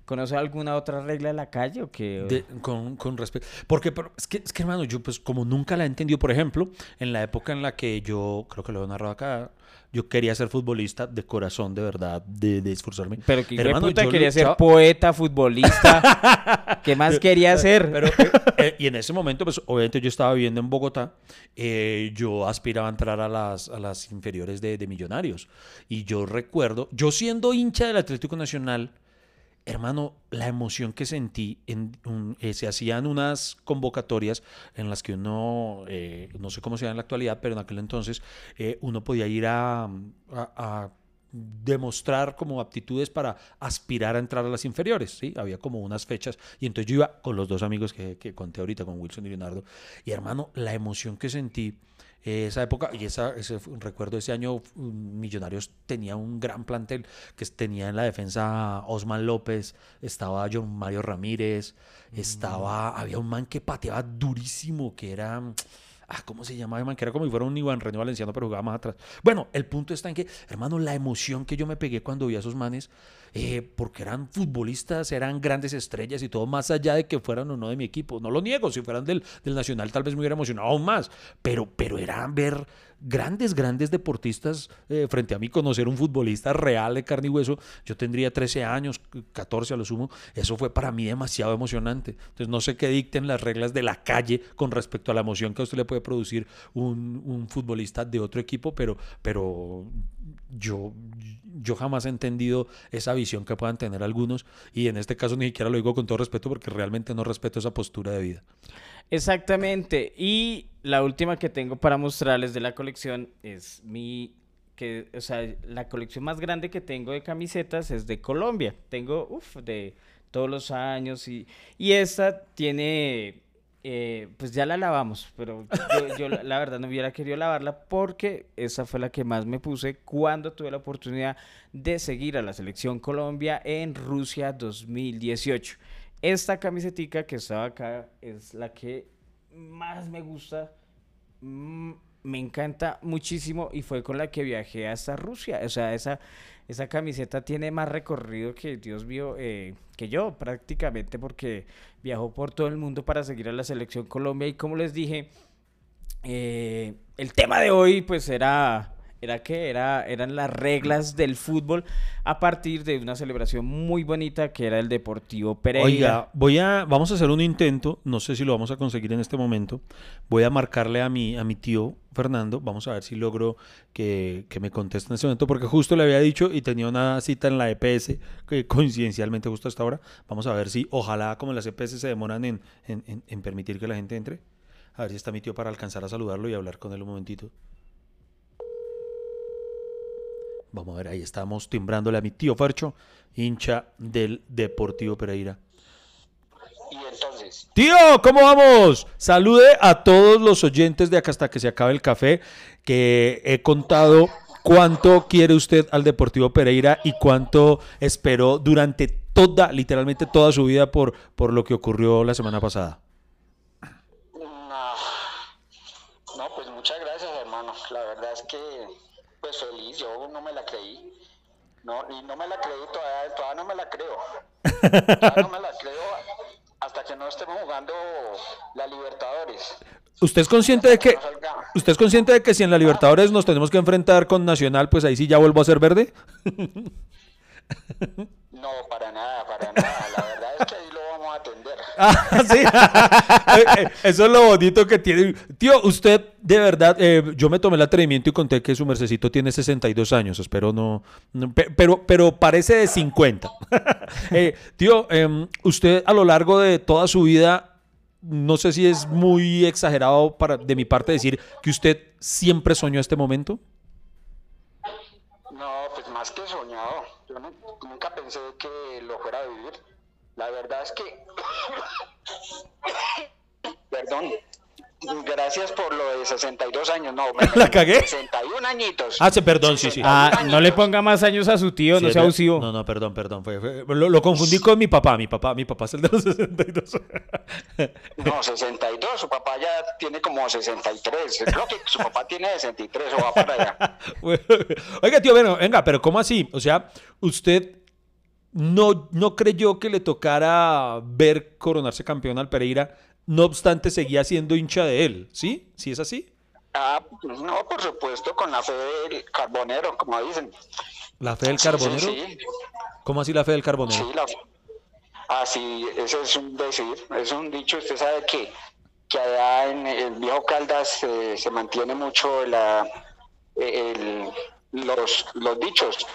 ¿conoce alguna otra regla de la calle o qué? De- con, con respecto. Porque pero es, que, es que, hermano, yo pues como nunca la he entendido, por ejemplo, en la época en la que yo, creo que lo he narrado acá, yo quería ser futbolista de corazón, de verdad, de, de esforzarme. Pero que Hermano, puta yo quería ser poeta, futbolista. ¿Qué más quería hacer? Pero, eh, eh, y en ese momento, pues obviamente yo estaba viviendo en Bogotá, eh, yo aspiraba a entrar a las, a las inferiores de, de Millonarios. Y yo recuerdo, yo siendo hincha del Atlético Nacional, hermano, la emoción que sentí, en eh, se hacían unas convocatorias en las que uno, eh, no sé cómo sea en la actualidad, pero en aquel entonces eh, uno podía ir a, demostrar como aptitudes para aspirar a entrar a las inferiores, ¿sí? Había como unas fechas y entonces yo iba con los dos amigos que, que conté ahorita, con Wilson y Leonardo, y hermano, la emoción que sentí esa época, y esa, ese recuerdo ese año, mm, Millonarios tenía un gran plantel, que tenía en la defensa Osman López, estaba John Mario Ramírez, estaba, había un man que pateaba durísimo, que era... Ah, ¿cómo se llamaba, man? Que era como si fuera un Iván René Valenciano, pero jugaba más atrás. Bueno, el punto está en que, hermano, la emoción que yo me pegué cuando vi a esos manes, eh, porque eran futbolistas, eran grandes estrellas y todo, más allá de que fueran o no de mi equipo. No lo niego, si fueran del, del Nacional tal vez me hubiera emocionado aún más, pero, pero eran ver grandes, grandes deportistas eh, frente a mí, conocer un futbolista real de carne y hueso. Yo tendría 13 años, 14 a lo sumo. Eso fue para mí demasiado emocionante. Entonces no sé qué dicten las reglas de la calle con respecto a la emoción que a usted le puede producir un, un futbolista de otro equipo, pero, pero yo, yo jamás he entendido esa visión que puedan tener algunos y en este caso ni siquiera lo digo con todo respeto porque realmente no respeto esa postura de vida. Exactamente. Y la última que tengo para mostrarles de la colección es mi que, o sea, la colección más grande que tengo de camisetas es de Colombia. Tengo, uff, de todos los años y, y esta tiene, eh, pues ya la lavamos, pero yo, la verdad no hubiera querido lavarla porque esa fue la que más me puse cuando tuve la oportunidad de seguir a la selección Colombia en Rusia 2018. Esta camisetica que estaba acá es la que más me gusta. mm, Me encanta muchísimo y fue con la que viajé hasta Rusia. O sea, esa, esa camiseta tiene más recorrido que, Dios mío, eh, que yo prácticamente porque viajó por todo el mundo para seguir a la selección Colombia. Y como les dije, eh, el tema de hoy pues era... Era que era, eran las reglas del fútbol a partir de una celebración muy bonita que era el Deportivo Pereira. Oiga, voy a, vamos a hacer un intento, no sé si lo vamos a conseguir en este momento. Voy a marcarle a mi, a mi tío Fernando, vamos a ver si logro que, que me conteste en este momento, porque justo le había dicho y tenía una cita en la EPS, que coincidencialmente justo hasta ahora. Vamos a ver si, ojalá como las EPS se demoran en, en, en- en permitir que la gente entre, a ver si está mi tío para alcanzar a saludarlo y hablar con él un momentito. Vamos a ver, ahí estamos timbrándole a mi tío Fercho, hincha del Deportivo Pereira. Y entonces, Tío, ¿cómo vamos? Salude a todos los oyentes de acá hasta que se acabe el café, que he contado cuánto quiere usted al Deportivo Pereira y cuánto esperó durante toda, literalmente toda su vida por, por lo que ocurrió la semana pasada. no, no, pues muchas gracias, hermano. La verdad es que, yo no me la creí. No, y no me la creí, todavía, todavía no me la creo. Todavía no me la creo hasta que no estemos jugando la Libertadores. ¿Usted es consciente de que No usted es consciente de que si en la Libertadores nos tenemos que enfrentar con Nacional, pues ahí sí ya vuelvo a ser verde? No, para nada, para nada. La verdad es que ahí lo vamos a atender. Ah, sí. Eh, eh, Eso es lo bonito que tiene. Tío, usted, de verdad, eh, yo me tomé el atrevimiento y conté que su mercecito tiene 62 años. Espero no. no, pe- pero, pero parece de 50. Eh, tío, em, usted a lo largo de toda su vida, no sé si es muy exagerado para, de mi parte decir que usted siempre soñó este momento. No, pues más que soñado. Yo nu- nunca pensé que lo fuera a vivir. La verdad es que, perdón, gracias por lo de 62 años, no, ¿La cagué? 61 añitos. Ah, sí, perdón, sí, sí. Ah, no le ponga más años a su tío, no sea abusivo. No, no, perdón, perdón. fue- fue- lo, lo confundí con mi papá. Mi papá, mi papá es el de los 62. No, 62, su papá ya tiene como 63, creo que su papá tiene 63 o va para allá. Oiga, tío, bueno, venga, pero ¿cómo así? O sea, usted no, no creyó que le tocara ver coronarse campeón al Pereira, no obstante seguía siendo hincha de él, ¿sí? ¿Sí es así? Ah, no, por supuesto, con la fe del carbonero, como dicen. ¿La fe del Sí, sí, carbonero? Sí, ¿Cómo así la fe del carbonero? sí, la fe. Así, ese es un decir, es un dicho, usted sabe que, que allá en el viejo Caldas eh, se mantiene mucho la, el- los, los dichos.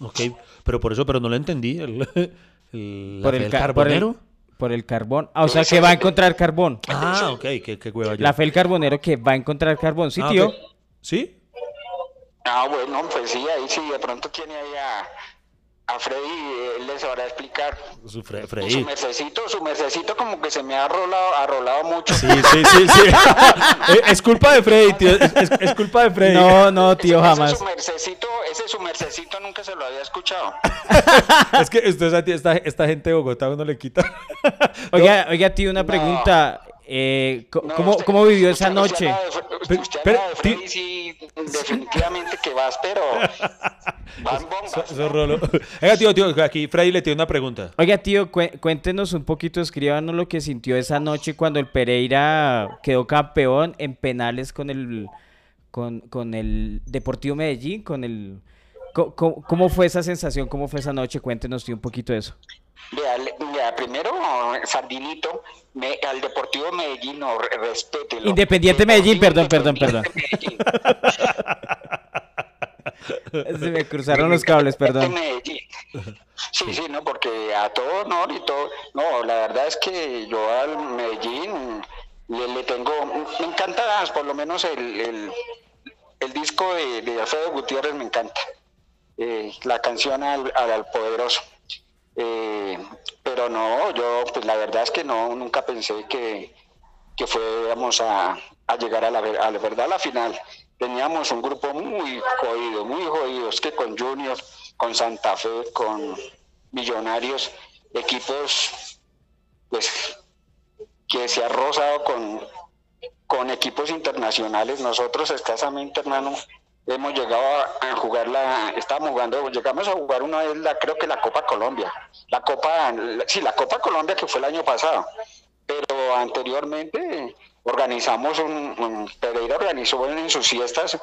Ok, pero por eso, pero no lo entendí. El, el- Por el, por, carbonero. el, por el carbón. Ah, o sea que va a encontrar carbón. Ah, ok, qué, qué hueva yo. La fe del carbonero que va a encontrar carbón. Sí, Ah, tío. ¿Sí? Ah, bueno, pues sí, ahí sí, de pronto tiene ahí a, a Freddy, él les sabrá explicar. Su Fre- Y Su Freddy. mercecito, su mercecito como que se me ha rolado, arrolado mucho. Sí, sí, sí, sí. Es culpa de Freddy, tío. Es, es- culpa de Freddy. No, no, tío, Ese jamás. su mercecito, ese su mercecito nunca se lo había escuchado. Es que usted esta, esta gente de Bogotá uno le quita. Oiga, oiga, tío, una No. Eh, No, ¿cómo, usted- ¿Cómo vivió esa usted noche? Pero- Usted pero- habla de Freddy, sí, definitivamente que vas, pero van bombas. Oiga, tío, tío, aquí Freddy le tiene una pregunta. Oiga, tío, cué- cuéntenos un poquito, escríbanos lo que sintió esa noche cuando el Pereira quedó campeón en penales con el con, con el Deportivo Medellín, con el ¿Cómo, fue esa sensación? ¿Cómo fue esa noche? Cuéntenos, tío, un poquito de eso. Vea, primero, Sardinito, me- al Deportivo Medellín, no, respételo. Independiente Medellín, perdón, perdón, Medellín. Se me cruzaron los cables, perdón. Medellín. Sí, sí, no, porque a todo honor y todo. No, la verdad es que yo al Medellín le, le tengo. Me encanta, por lo menos el, el, el disco de, de Alfredo Gutiérrez me encanta. Eh, la canción al, al, al poderoso. Eh, pero no, yo, pues la verdad es que no, nunca pensé que, que fuéramos a, a llegar a la, verdad a la final. Teníamos un grupo muy jodido, muy jodido. Es que con Junior, con Santa Fe, con Millonarios, equipos pues que se ha rozado con, con equipos internacionales. Nosotros escasamente, hermano, hemos llegado a, jugar la, estábamos jugando, llegamos a jugar una vez la, creo que la Copa Colombia, la Copa, sí, la Copa Colombia que fue el año pasado, pero anteriormente organizamos un- Pereira organizó en sus fiestas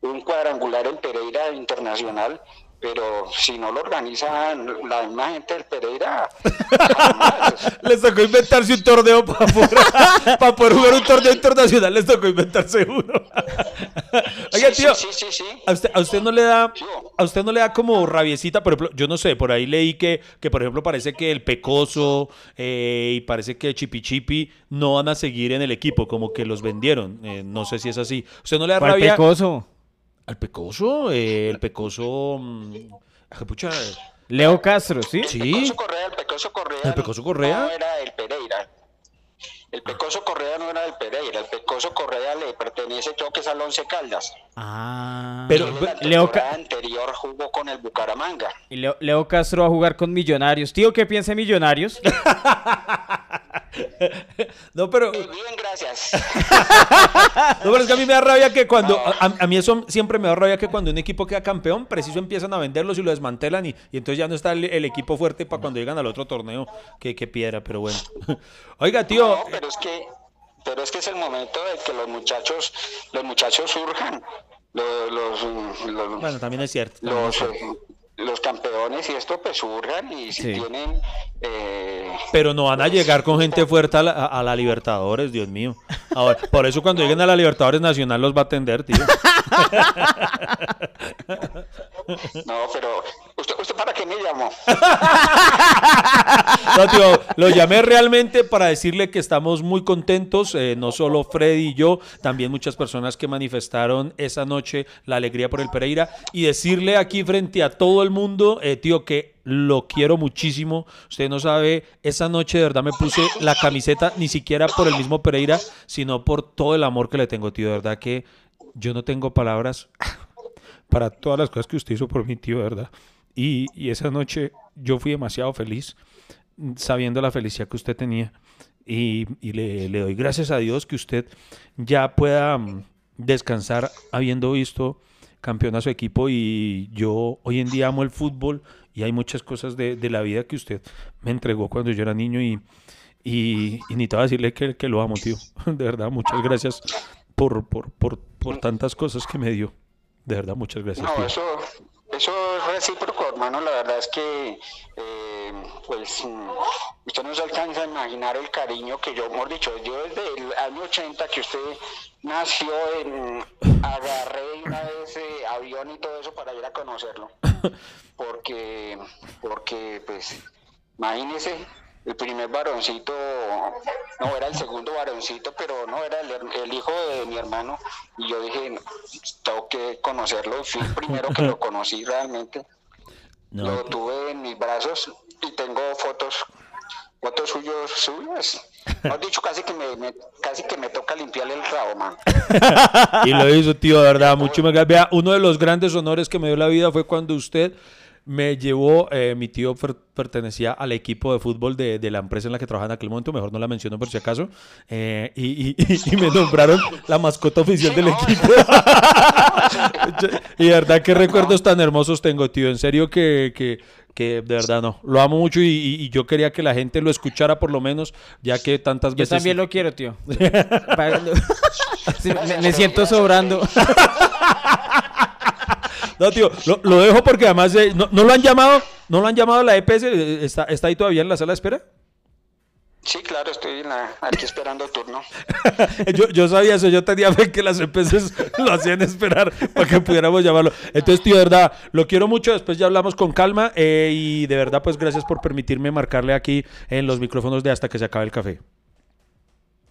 un cuadrangular en Pereira internacional, pero si no lo organizan la misma gente del Pereira. Les tocó inventarse un torneo para poder, para poder jugar un torneo internacional. Les tocó inventarse uno. Oiga, Sí, tío, sí, sí, sí, sí. ¿a usted, a usted no le da, Tío. a usted no le da como rabiecita, por ejemplo, yo no sé, por ahí leí que, que por ejemplo, parece que el Pecoso eh, y parece que Chipi Chipi no van a seguir en el equipo, como que los vendieron. Eh, no sé si es así. ¿Usted no le da ¿Cuál rabia pecoso? Al Pecoso? Eh, el Pecoso... mm, pucha, Leo Castro, ¿sí? Sí. Pecoso Correa, el Pecoso Correa. ¿El Pecoso Correa? No era del Pereira. El Pecoso Correa no era del Pereira. El Pecoso Correa le pertenece, creo que es al Once Caldas. Ah. Pero- la Leo, Ca- anterior jugó con el Bucaramanga. y Leo, Leo Castro va a jugar con Millonarios. Tío, ¿qué piensa Millonarios? No, pero... Bien, gracias. No, pero es que a mí me da rabia que cuando. A, a mí eso siempre me da rabia que cuando un equipo queda campeón, preciso empiezan a venderlos y lo desmantelan y, y entonces ya no está el, el equipo fuerte para cuando llegan al otro torneo. Que, que piedra, pero bueno. Oiga, tío. No, pero es que, pero es que es el momento de que los muchachos, los muchachos surjan. Los, los, los- Bueno, también es cierto. también los, es cierto. Los campeones y esto pues surjan y si Sí. tienen eh, Pero no van a llegar con gente fuerte a la, a- a la Libertadores, Dios mío. Ahora, por eso cuando lleguen a la Libertadores Nacional los va a atender, tío. No, pero ¿usted, para qué me llamó? No, tío, lo llamé realmente para decirle que estamos muy contentos, eh, no solo Freddy y yo, también muchas personas que manifestaron esa noche la alegría por el Pereira y decirle aquí frente a todo el mundo, eh, tío, que lo quiero muchísimo. Usted no sabe, esa noche de verdad me puse la camiseta ni siquiera por el mismo Pereira, sino por todo el amor que le tengo, tío. De verdad que yo no tengo palabras para todas las cosas que usted hizo por mí, tío, verdad. Y, esa noche yo fui demasiado feliz mm, sabiendo la felicidad que usted tenía. Y, le, doy gracias a Dios que usted ya pueda mm, descansar habiendo visto campeón a su equipo. Y yo hoy en día amo el fútbol y hay muchas cosas de, la vida que usted me entregó cuando yo era niño. Y, y, y ni te voy a decirle que, lo amo, tío. De verdad, muchas gracias por tantas cosas que me dio. De verdad, muchas gracias. No, tío. eso, eso es recíproco, hermano. La verdad es que, eh, pues, usted no se alcanza a imaginar el cariño que yo, mejor dicho, yo desde el año 80 que usted nació, en, agarré una vez eh, avión y todo eso para ir a conocerlo. Porque, porque, pues, imagínese, el primer varoncito, no, era el segundo varoncito, pero no, era el, el hijo de mi hermano. Y yo dije, no, tengo que conocerlo. Fui el primero que lo conocí realmente. No, lo tuve en mis brazos y tengo fotos, fotos suyos, suyas. Has dicho, casi que me, me- casi que me toca limpiarle el rabo, man. Y lo hizo, tío, de verdad, mucho más. Vea, uno de los grandes honores que me dio la vida fue cuando usted me llevó, eh, mi tío per- pertenecía al equipo de fútbol de, de la empresa en la que trabajaba en aquel momento, mejor no la menciono por si acaso, eh, y, y- y me nombraron la mascota oficial del equipo. y de verdad, qué recuerdos tan hermosos tengo, tío. En serio que, que, que de verdad no. Lo amo mucho y, y- y yo quería que la gente lo escuchara por lo menos, ya que tantas Yo veces... también lo quiero, tío. Para- Sí, me, me siento sobrando. No, tío, lo, lo dejo porque además eh, no, no lo han llamado, no lo han llamado a la EPS, eh, está, está ahí todavía en la sala de espera. Sí, claro, estoy en la- aquí esperando turno. Yo, yo sabía eso, yo tenía fe que las EPS lo hacían esperar para que pudiéramos llamarlo. Entonces, tío, de verdad, lo quiero mucho, después ya hablamos con calma eh, y de verdad, pues gracias por permitirme marcarle aquí en los micrófonos de hasta que se acabe el café.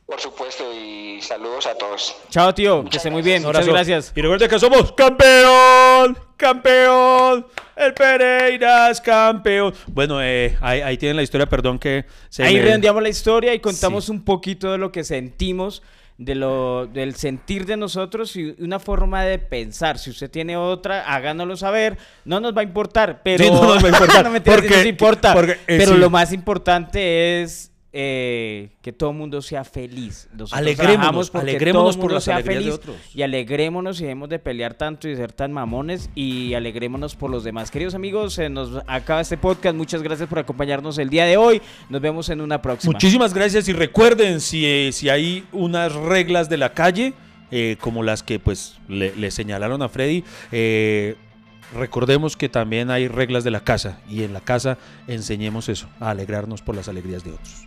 Por supuesto, saludos a todos. Chao, tío. Que esté muy bien. Muchas gracias. Y recuerda que somos campeón, campeón. El Pereira es campeón. Bueno, eh, ahí, ahí tienen la historia, perdón que se Ahí me- redondeamos la historia y contamos Sí. un poquito de lo que sentimos, de lo, del sentir de nosotros y una forma de pensar. Si usted tiene otra, háganoslo saber. No nos va a importar, pero Sí, no nos va a importar, no sí porque- nos importa. porque, eh, pero sí. lo más importante es eh, que todo el mundo sea feliz. Nosotros Alegrémonos, por las sea alegrías de otros. Y alegrémonos y dejemos de pelear tanto y ser tan mamones y alegrémonos por los demás. Queridos amigos, se nos acaba este podcast. Muchas gracias por acompañarnos el día de hoy. Nos vemos en una próxima. Muchísimas gracias y recuerden si, eh, si hay unas reglas de la calle, eh, como las que pues le, le señalaron a Freddy, eh, recordemos que también hay reglas de la casa y en la casa enseñemos eso, a alegrarnos por las alegrías de otros.